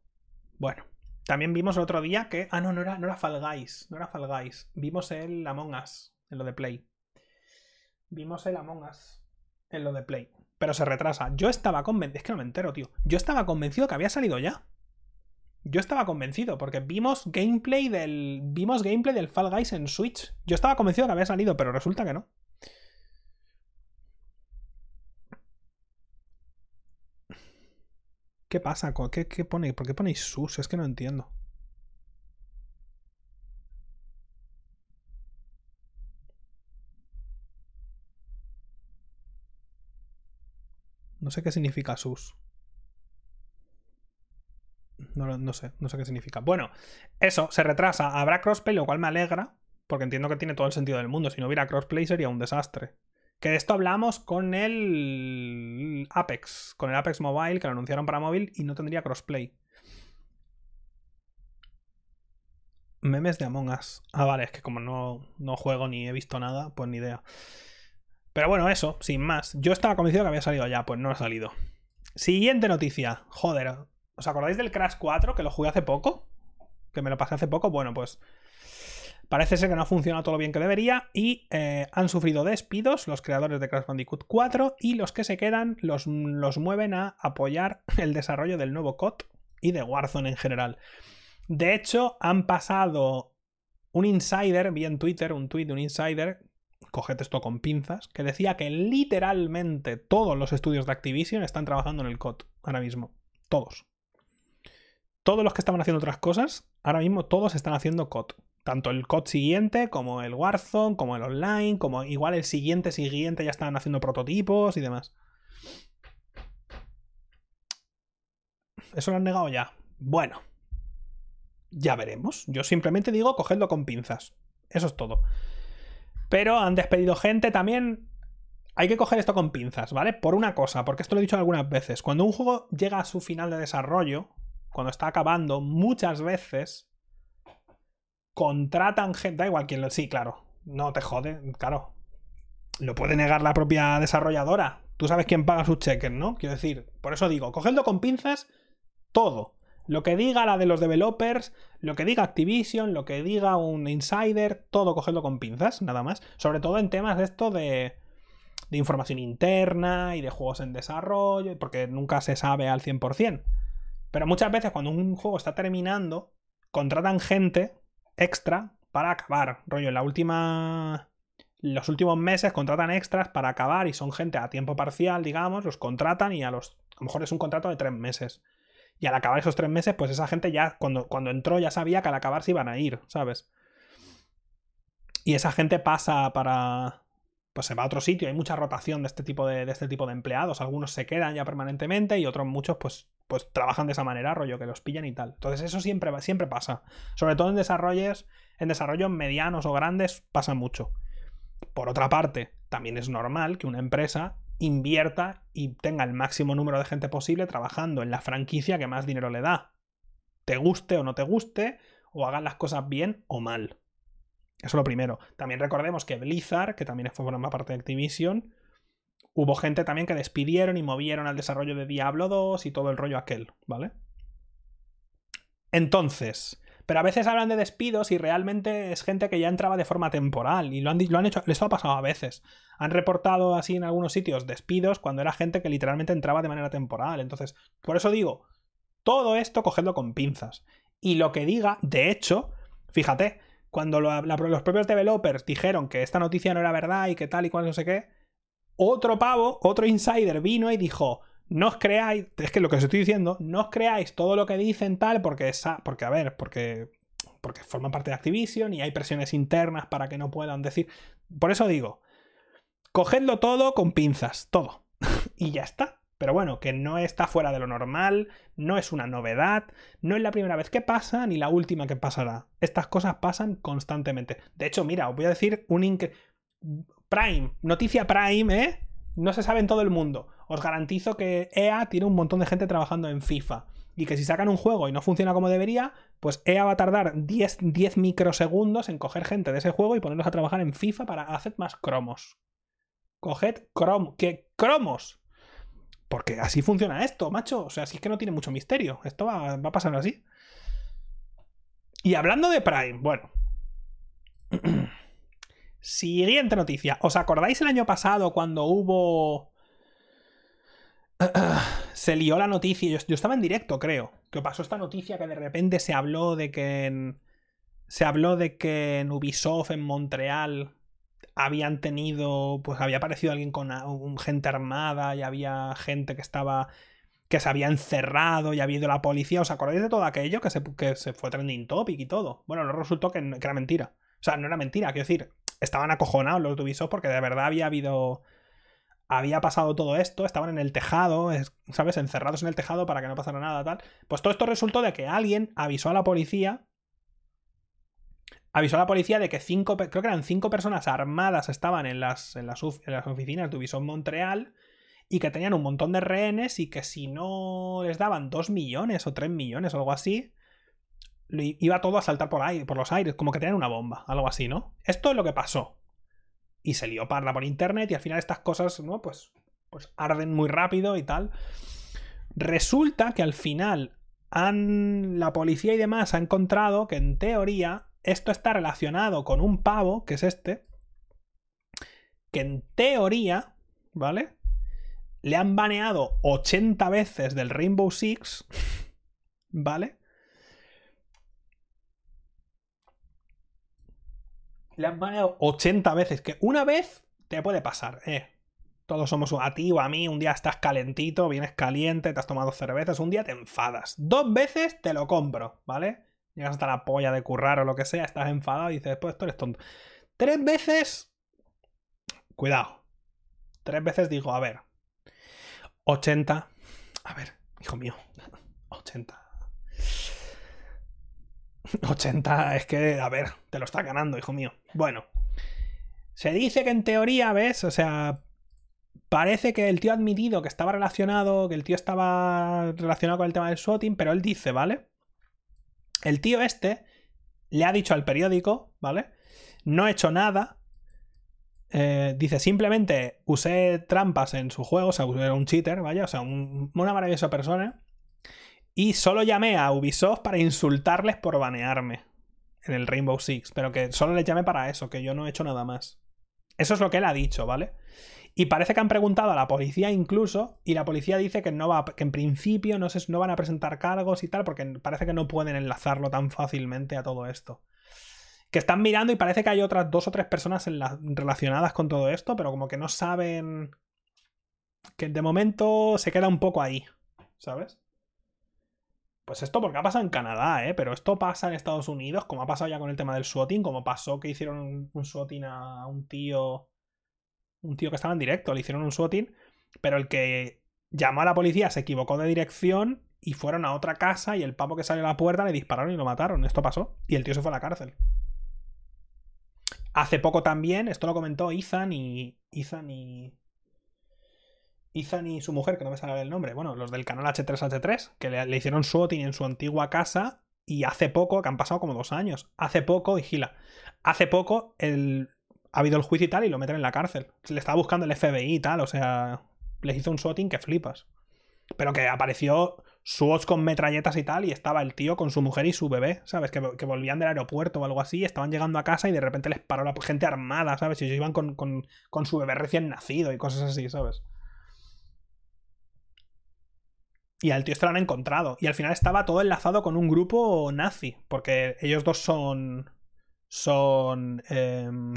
Bueno, también vimos el otro día que... Ah, no, no era, no era Fall no era Fall. Vimos el Among Us, en lo de Play. Vimos el Among Us, en lo de Play. Pero se retrasa. Yo estaba convencido... Es que no me entero, tío. Yo estaba convencido que había salido ya. Yo estaba convencido, porque vimos gameplay del. Vimos gameplay del Fall Guys en Switch. Yo estaba convencido que había salido, pero resulta que no. ¿Qué pasa? ¿Qué, qué pone? ¿Por qué ponéis sus? Es que no entiendo. No sé qué significa sus. No, no sé, no sé qué significa. Bueno, eso, se retrasa. Habrá crossplay, lo cual me alegra, porque entiendo que tiene todo el sentido del mundo. Si no hubiera crossplay sería un desastre. Que de esto hablamos con el Apex, con el Apex Mobile, que lo anunciaron para móvil y no tendría crossplay. Memes de Among Us. Ah, vale, es que como no, no juego ni he visto nada, pues ni idea. Pero bueno, eso, sin más. Yo estaba convencido que había salido ya, pues no ha salido. Siguiente noticia. Joder, ¿os acordáis del Crash 4 que lo jugué hace poco? Que me lo pasé hace poco. Bueno, pues parece ser que no ha funcionado todo lo bien que debería y eh, han sufrido despidos los creadores de Crash Bandicoot 4 y los que se quedan los, los mueven a apoyar <laughs> el desarrollo del nuevo COD y de Warzone en general. De hecho, han pasado un insider, vi en Twitter un tweet de un insider, coged esto con pinzas, que decía que literalmente todos los estudios de Activision están trabajando en el COD ahora mismo. Todos. Todos los que estaban haciendo otras cosas, ahora mismo todos están haciendo COD. Tanto el COD siguiente, como el Warzone, como el online, como igual el siguiente siguiente ya están haciendo prototipos y demás. Eso lo han negado ya. Bueno, ya veremos. Yo simplemente digo, cogedlo con pinzas. Eso es todo. Pero han despedido gente también. Hay que coger esto con pinzas, ¿vale? Por una cosa, porque esto lo he dicho algunas veces. Cuando un juego llega a su final de desarrollo, cuando está acabando, muchas veces contratan gente. Da igual quién lo. Sí, claro. No te jode, claro. Lo puede negar la propia desarrolladora. Tú sabes quién paga sus cheques, ¿no? Quiero decir, por eso digo, cogedlo con pinzas todo. Lo que diga la de los developers, lo que diga Activision, lo que diga un insider, todo cogerlo con pinzas, nada más. Sobre todo en temas de esto de, de información interna y de juegos en desarrollo, porque nunca se sabe al 100%. Pero muchas veces cuando un juego está terminando, contratan gente extra para acabar. Rollo, en la última. Los últimos meses contratan extras para acabar y son gente a tiempo parcial, digamos, los contratan y a los. A lo mejor es un contrato de tres meses. Y al acabar esos tres meses, pues esa gente ya, cuando, cuando entró, ya sabía que al acabar se iban a ir, ¿sabes? Y esa gente pasa para. Pues se va a otro sitio. Hay mucha rotación de este tipo de, este tipo de empleados. Algunos se quedan ya permanentemente y otros muchos, pues, pues trabajan de esa manera, rollo, que los pillan y tal. Entonces, eso siempre, siempre pasa. Sobre todo en desarrollos, en desarrollos medianos o grandes, pasa mucho. Por otra parte, también es normal que una empresa invierta y tenga el máximo número de gente posible trabajando en la franquicia que más dinero le da. Te guste o no te guste, o hagan las cosas bien o mal. Eso es lo primero. También recordemos que Blizzard, que también forma parte de Activision, hubo gente también que despidieron y movieron al desarrollo de Diablo 2 y todo el rollo aquel, ¿vale? Entonces, pero a veces hablan de despidos y realmente es gente que ya entraba de forma temporal. Y lo han, lo han hecho, les ha pasado a veces. Han reportado así en algunos sitios despidos cuando era gente que literalmente entraba de manera temporal. Entonces, por eso digo, todo esto cogedlo con pinzas. Y lo que diga, de hecho, fíjate, cuando los propios developers dijeron que esta noticia no era verdad y que tal y cual no sé qué, otro pavo, otro insider vino y dijo, no os creáis, es que lo que os estoy diciendo, no os creáis todo lo que dicen tal, porque, esa, porque a ver, porque, porque forman parte de Activision y hay presiones internas para que no puedan decir. Por eso digo, cogedlo todo con pinzas, todo. <laughs> y ya está. Pero bueno, que no está fuera de lo normal, no es una novedad, no es la primera vez que pasa ni la última que pasará. Estas cosas pasan constantemente. De hecho, mira, os voy a decir un Prime, noticia Prime, ¿eh? No se sabe en todo el mundo. Os garantizo que EA tiene un montón de gente trabajando en FIFA. Y que si sacan un juego y no funciona como debería, pues EA va a tardar 10, 10 microsegundos en coger gente de ese juego y ponerlos a trabajar en FIFA para hacer más cromos. Coged crom ¿Qué cromos? Porque así funciona esto, macho. O sea, así es que no tiene mucho misterio. Esto va, va a pasar así. Y hablando de Prime, bueno. <clears throat> Siguiente noticia. ¿Os acordáis el año pasado cuando hubo... <clears throat> se lió la noticia, yo, yo, estaba en directo, creo, que pasó esta noticia que de repente se habló de que en, se habló de que en Ubisoft en Montreal habían tenido, pues había aparecido alguien con un, gente armada y había gente que estaba que se había encerrado y había ido la policía. ¿Os acordáis de todo aquello que se, que se fue trending topic y todo? Bueno, no resultó que, era mentira. O sea, no era mentira, quiero decir, estaban acojonados los Ubisoft porque de verdad había habido había pasado todo esto, estaban en el tejado, ¿sabes? Encerrados en el tejado para que no pasara nada, tal. Pues todo esto resultó de que alguien avisó a la policía. Avisó a la policía de que cinco, creo que eran cinco personas armadas estaban en las, en las, oficinas de Ubisoft Montreal y que tenían un montón de rehenes y que si no les daban dos millones o tres millones o algo así, iba todo a saltar por ahí, por los aires, como que tenían una bomba, algo así, ¿no? Esto es lo que pasó. Y se lió parla por internet y al final estas cosas, ¿no? Pues, pues arden muy rápido y tal. Resulta que al final han, la policía y demás ha encontrado que en teoría esto está relacionado con un pavo, que es este, que en teoría, ¿vale? le han baneado 80 veces del Rainbow Six, ¿vale? Le han baneado 80 veces, que una vez te puede pasar, eh. Todos somos a ti o a mí, un día estás calentito, vienes caliente, te has tomado cervezas, un día te enfadas. Dos veces te lo compro, ¿vale? Llegas hasta la polla de currar o lo que sea, estás enfadado y dices, pues esto eres tonto. Tres veces... Cuidado. Tres veces digo, a ver, 80. A ver, hijo mío. 80. 80 es que, a ver, te lo está ganando, hijo mío. Bueno. Se dice que en teoría, ¿ves? O sea, parece que el tío ha admitido que estaba relacionado, que el tío estaba relacionado con el tema del swatting, pero él dice, ¿vale? El tío este le ha dicho al periódico, ¿vale? No he hecho nada, eh, dice, simplemente usé trampas en su juego, o sea, era un cheater, vaya, o sea, una maravillosa persona. Y solo llamé a Ubisoft para insultarles por banearme en el Rainbow Six, pero que solo les llamé para eso, que yo no he hecho nada más. Eso es lo que él ha dicho, ¿vale? Y parece que han preguntado a la policía incluso, y la policía dice que no va, que en principio no, se, no van a presentar cargos y tal, porque parece que no pueden enlazarlo tan fácilmente a todo esto que están mirando y parece que hay otras dos o tres personas relacionadas con todo esto, pero como que no saben. Que de momento se queda un poco ahí, ¿sabes? Pues esto porque ha pasado en Canadá, ¿eh? Pero esto pasa en Estados Unidos, como ha pasado ya con el tema del swatting, como pasó que hicieron un, swatting a un tío. Un tío que estaba en directo, le hicieron un swatting, pero el que llamó a la policía se equivocó de dirección y fueron a otra casa y el papo que salió a la puerta le dispararon y lo mataron. Esto pasó. Y el tío se fue a la cárcel. Hace poco también, esto lo comentó Ethan y. Ethan y. Ethan y su mujer, que no me sale el nombre, bueno, los del canal H3H3, que le, hicieron swatting en su antigua casa y hace poco, que han pasado como dos años, hace poco, vigila, hace poco el, ha habido el juicio y tal y lo meten en la cárcel. Le estaba buscando el FBI y tal, o sea, les hizo un swatting que flipas. Pero que apareció SWATs con metralletas y tal, y estaba el tío con su mujer y su bebé, ¿sabes? Que, volvían del aeropuerto o algo así, estaban llegando a casa y de repente les paró la gente armada, ¿sabes? Y ellos iban con, con, su bebé recién nacido y cosas así, ¿sabes? Y al tío este lo han encontrado. Y al final estaba todo enlazado con un grupo nazi. Porque ellos dos son. Son. Em,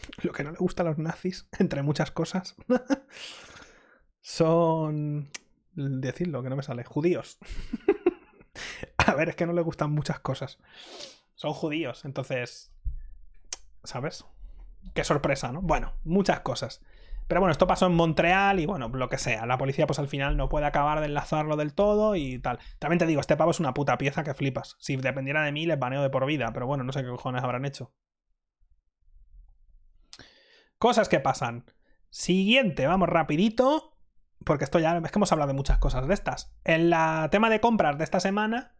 <laughs> lo que no le gusta a los nazis, <laughs> entre muchas cosas. <laughs> son decirlo, que no me sale. Judíos. a ver, es que no le gustan muchas cosas. Son judíos, entonces. ¿Sabes? Qué sorpresa, ¿no? Bueno, muchas cosas. Pero bueno, esto pasó en Montreal y bueno, lo que sea. La policía, pues al final no puede acabar de enlazarlo del todo y tal. También te digo, este pavo es una puta pieza que flipas. Si dependiera de mí, les baneo de por vida. Pero bueno, no sé qué cojones habrán hecho. Cosas que pasan. Siguiente, vamos rapidito porque esto ya es que hemos hablado de muchas cosas de estas. En la tema de compras de esta semana,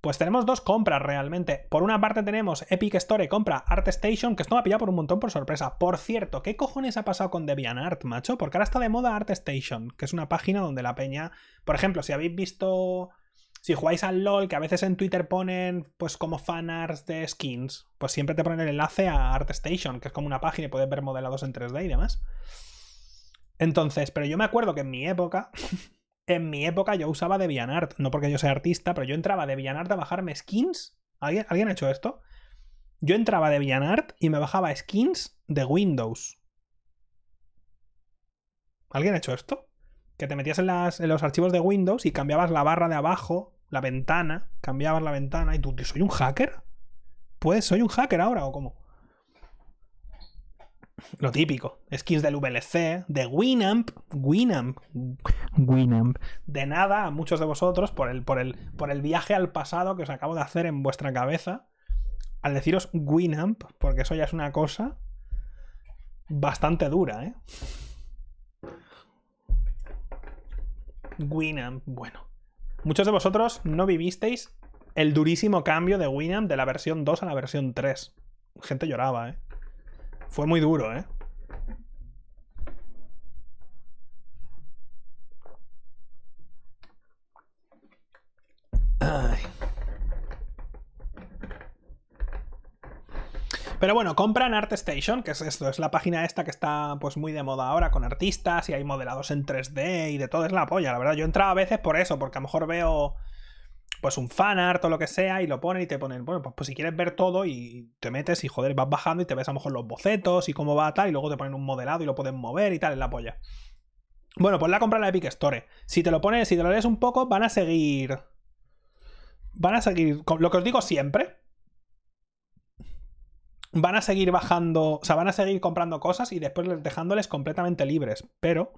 pues tenemos dos compras realmente. Por una parte tenemos Epic Store compra ArtStation, que esto me ha pillado por un montón por sorpresa. Por cierto, ¿qué cojones ha pasado con DeviantArt, macho? Porque ahora está de moda ArtStation, que es una página donde la peña... Por ejemplo, si habéis visto... Si jugáis al LOL, que a veces en Twitter ponen pues como fanarts de skins, pues siempre te ponen el enlace a ArtStation, que es como una página y puedes ver modelados en 3D y demás. Entonces, pero yo me acuerdo que en mi época, <laughs> en mi época yo usaba DeviantArt, no porque yo sea artista, pero yo entraba a DeviantArt a bajarme skins. ¿Alguien, ¿Alguien ha hecho esto? Yo entraba a DeviantArt y me bajaba skins de Windows. ¿Alguien ha hecho esto? Que te metías en, en, los archivos de Windows y cambiabas la barra de abajo, la ventana, cambiabas la ventana y tú, ¿soy un hacker? Pues, ¿soy un hacker ahora o cómo? lo típico, skins del VLC, de Winamp, Winamp, Winamp, de nada a muchos de vosotros por el, por, el, por el viaje al pasado que os acabo de hacer en vuestra cabeza al deciros Winamp, porque eso ya es una cosa bastante dura, ¿eh? Winamp, bueno. Muchos de vosotros no vivisteis el durísimo cambio de Winamp de la versión 2 a la versión 3. Gente lloraba, ¿eh? Fue muy duro, ¿eh? Ay. Pero bueno, compran ArtStation, que es esto, es la página esta que está pues muy de moda ahora con artistas y hay modelados en 3D y de todo, es la polla, la verdad. Yo entraba a veces por eso, porque a lo mejor veo pues un fanart o lo que sea y lo ponen y te ponen, bueno, pues, pues, si quieres ver todo y te metes y joder, vas bajando y te ves a lo mejor los bocetos y cómo va tal y luego te ponen un modelado y lo pueden mover y tal, es la polla. Bueno, pues la compra la Epic Store. Si te lo pones, si te lo lees un poco, van a seguir... Van a seguir... Lo que os digo siempre, van a seguir bajando, o sea, van a seguir comprando cosas y después dejándoles completamente libres. Pero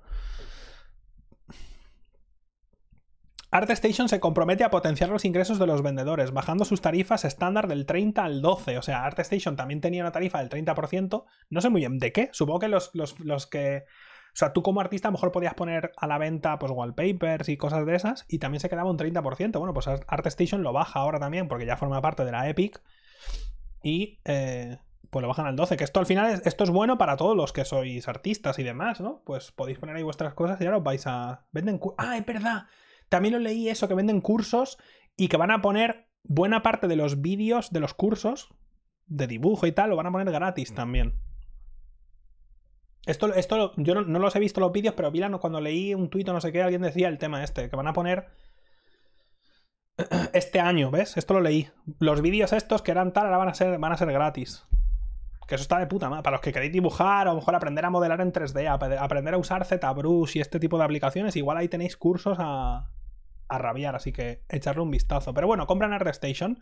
ArtStation se compromete a potenciar los ingresos de los vendedores, bajando sus tarifas estándar del 30 al 12. O sea, ArtStation también tenía una tarifa del 30%. No sé muy bien de qué. Supongo que los, los, que. O sea, tú como artista a lo mejor podías poner a la venta pues wallpapers y cosas de esas y también se quedaba un 30%. Bueno, pues ArtStation lo baja ahora también porque ya forma parte de la Epic y eh, pues lo bajan al 12. Que esto al final es, esto es bueno para todos los que sois artistas y demás, ¿no? Pues podéis poner ahí vuestras cosas y ahora os vais a... Venden... Ah, es verdad. También lo leí eso, que venden cursos y que van a poner buena parte de los vídeos de los cursos de dibujo y tal, lo van a poner gratis también. Esto, esto yo no, los he visto los vídeos, pero Vilano, cuando leí un tuit o no sé qué, alguien decía el tema este, que van a poner <clears throat> este año, ¿ves? Esto lo leí. Los vídeos estos que eran tal, ahora van a ser, van a ser gratis. Que eso está de puta madre. Para los que queréis dibujar, o a lo mejor aprender a modelar en 3D, aprender a usar ZBrush y este tipo de aplicaciones, igual ahí tenéis cursos a, a rabiar, así que echarle un vistazo. Pero bueno, compran ArtStation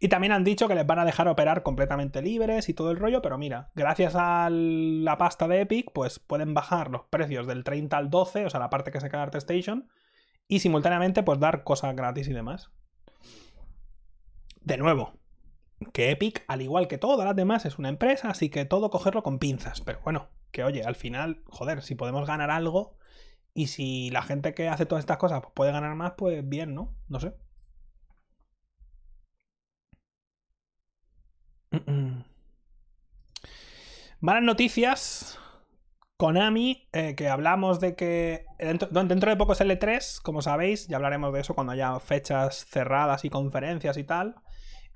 y también han dicho que les van a dejar operar completamente libres y todo el rollo, pero mira, gracias a la pasta de Epic, pues pueden bajar los precios del 30 al 12, o sea, la parte que se queda ArtStation, y simultáneamente pues dar cosas gratis y demás. De nuevo, que Epic, al igual que todas las demás, es una empresa, así que todo cogerlo con pinzas, pero bueno, que oye, al final, joder, si podemos ganar algo y si la gente que hace todas estas cosas puede ganar más, pues bien, ¿no? No sé. Malas noticias. Konami, eh, que hablamos de que dentro, dentro, de poco es L3, como sabéis, ya hablaremos de eso cuando haya fechas cerradas y conferencias y tal.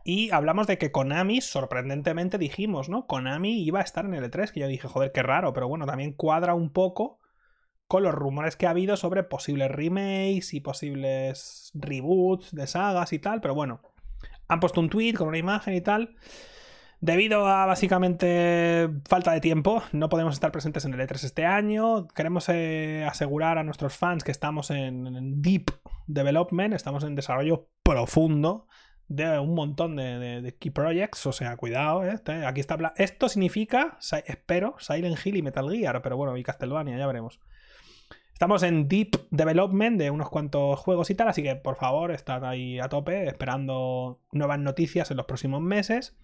Y hablamos de que Konami, sorprendentemente dijimos, ¿no? Konami iba a estar en L3, que yo dije, joder, qué raro, pero bueno, también cuadra un poco con los rumores que ha habido sobre posibles remakes y posibles reboots de sagas y tal, pero bueno, han puesto un tweet con una imagen y tal. Debido a básicamente falta de tiempo, no podemos estar presentes en el E3 este año. Queremos eh, asegurar a nuestros fans que estamos en, deep development, estamos en desarrollo profundo de un montón de, key projects. O sea, cuidado, eh, este, aquí está. Esto significa, espero, Silent Hill y Metal Gear, pero bueno, y Castlevania, ya veremos. Estamos en deep development de unos cuantos juegos y tal, así que por favor estad ahí a tope esperando nuevas noticias en los próximos meses.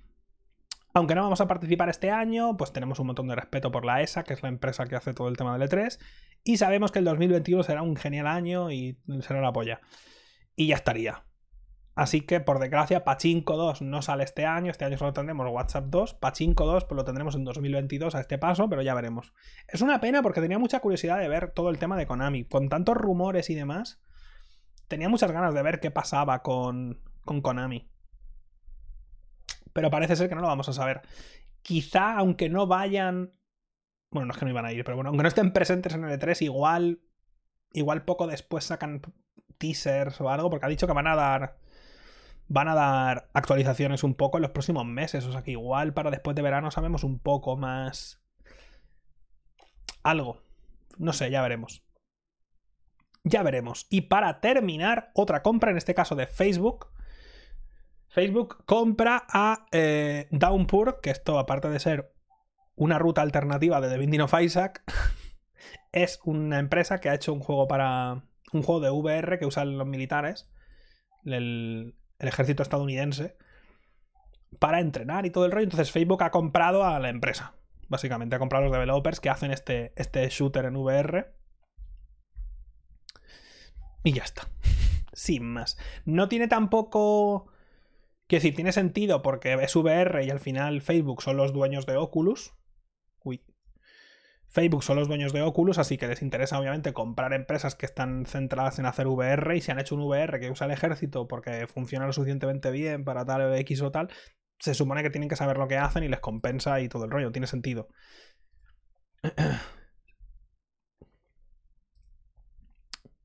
Aunque no vamos a participar este año, pues tenemos un montón de respeto por la ESA, que es la empresa que hace todo el tema del E3, y sabemos que el 2021 será un genial año y será la polla. Y ya estaría. Así que, por desgracia, Pachinko 2 no sale este año. Este año solo tendremos WhatsApp 2. Pachinko 2 pues lo tendremos en 2022 a este paso, pero ya veremos. Es una pena porque tenía mucha curiosidad de ver todo el tema de Konami. Con tantos rumores y demás, tenía muchas ganas de ver qué pasaba con, con Konami. Pero parece ser que no lo vamos a saber. Quizá, aunque no vayan. Bueno, no es que no iban a ir, pero bueno, aunque no estén presentes en el E3, igual. Igual poco después sacan teasers o algo, porque ha dicho que van a dar van a dar actualizaciones un poco en los próximos meses. O sea que igual para después de verano sabemos un poco más. Algo. No sé, ya veremos. Ya veremos. Y para terminar, otra compra, en este caso de Facebook. Facebook compra a eh, Downpour, que esto aparte de ser una ruta alternativa de The Binding of Isaac <laughs> es una empresa que ha hecho un juego para. un juego de VR que usan los militares, el, el ejército estadounidense, para entrenar y todo el rollo. Entonces Facebook ha comprado a la empresa. Básicamente, ha comprado a los developers que hacen este, este shooter en VR. Y ya está. <laughs> Sin más. No tiene tampoco. Quiero decir, tiene sentido porque es VR y al final Facebook son los dueños de Oculus. Uy. Facebook son los dueños de Oculus, así que les interesa obviamente comprar empresas que están centradas en hacer VR y si han hecho un VR que usa el ejército porque funciona lo suficientemente bien para tal X o tal, se supone que tienen que saber lo que hacen y les compensa y todo el rollo, tiene sentido. <clears throat>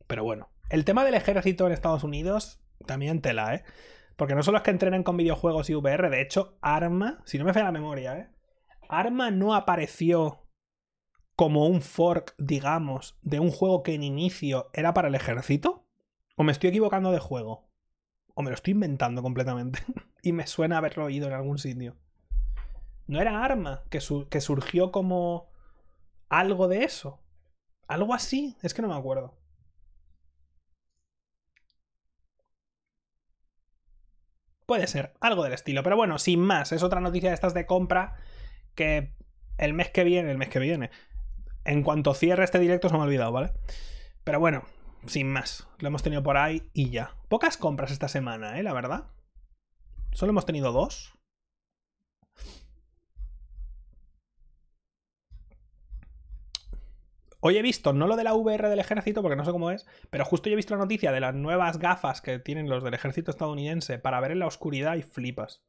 Pero bueno, el tema del ejército en Estados Unidos también tela, ¿eh? Porque no solo es que entrenen con videojuegos y VR, de hecho, Arma, si no me falla la memoria, ¿eh? Arma no apareció como un fork, digamos, de un juego que en inicio era para el ejército. ¿O me estoy equivocando de juego? ¿O me lo estoy inventando completamente? <laughs> y me suena haberlo oído en algún sitio. ¿No era Arma que, que surgió como algo de eso? ¿Algo así? Es que no me acuerdo. Puede ser, algo del estilo. Pero bueno, sin más, es otra noticia de estas de compra que el mes que viene, el mes que viene, en cuanto cierre este directo se me ha olvidado, ¿vale? Pero bueno, sin más, lo hemos tenido por ahí y ya. Pocas compras esta semana, ¿eh? La verdad. Solo hemos tenido dos. Hoy he visto, no lo de la VR del ejército, porque no sé cómo es, pero justo yo he visto la noticia de las nuevas gafas que tienen los del ejército estadounidense para ver en la oscuridad y flipas.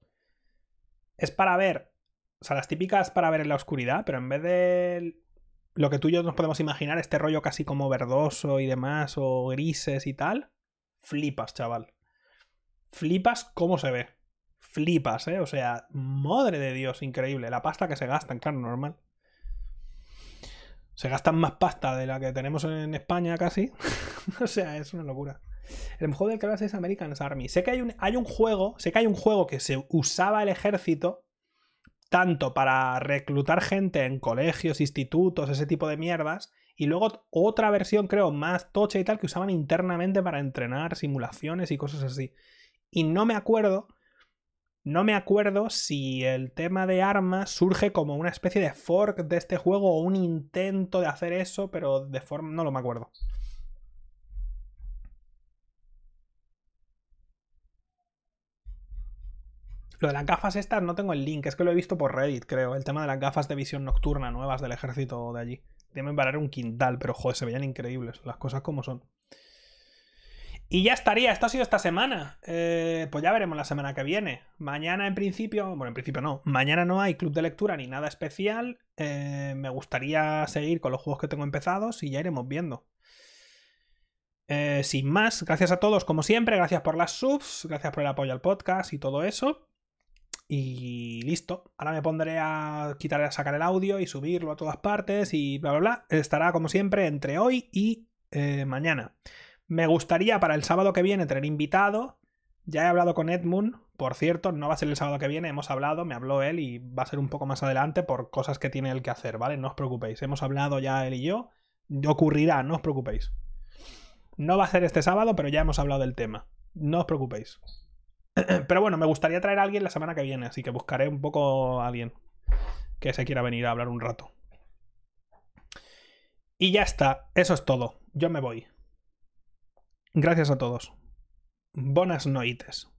Es para ver, o sea, las típicas para ver en la oscuridad, pero en vez de lo que tú y yo nos podemos imaginar, este rollo casi como verdoso y demás, o grises y tal, flipas, chaval. Flipas cómo se ve. Flipas, ¿eh? O sea, madre de Dios, increíble. La pasta que se gastan, claro, normal se gastan más pasta de la que tenemos en España casi. <laughs> o sea, es una locura. El juego del que es American Army. Sé que hay un, hay un juego, sé que hay un juego que se usaba el ejército tanto para reclutar gente en colegios, institutos, ese tipo de mierdas, y luego otra versión, creo, más tocha y tal, que usaban internamente para entrenar simulaciones y cosas así. Y no me acuerdo no me acuerdo si el tema de armas surge como una especie de fork de este juego o un intento de hacer eso, pero de forma... no lo me acuerdo. Lo de las gafas estas no tengo el link, es que lo he visto por Reddit, creo. El tema de las gafas de visión nocturna nuevas del ejército de allí. Deben valer un quintal, pero joder, se veían increíbles, las cosas como son. Y ya estaría, esto ha sido esta semana. Eh, pues ya veremos la semana que viene. Mañana en principio, bueno, en principio no, mañana no hay club de lectura ni nada especial. Eh, me gustaría seguir con los juegos que tengo empezados y ya iremos viendo. Eh, sin más, gracias a todos como siempre, gracias por las subs, gracias por el apoyo al podcast y todo eso. Y listo. Ahora me pondré a quitar, a sacar el audio y subirlo a todas partes y bla, bla, bla. Estará como siempre entre hoy y mañana. Me gustaría para el sábado que viene tener invitado. Ya he hablado con Edmund, por cierto, no va a ser el sábado que viene, hemos hablado, me habló él y va a ser un poco más adelante por cosas que tiene él que hacer, ¿vale? No os preocupéis, hemos hablado ya él y yo, ocurrirá, no os preocupéis. No va a ser este sábado, pero ya hemos hablado del tema, no os preocupéis. <clears throat> Pero bueno, me gustaría traer a alguien la semana que viene, así que buscaré un poco a alguien que se quiera venir a hablar un rato. Y ya está, eso es todo, yo me voy. Gracias a todos. Buenas noites.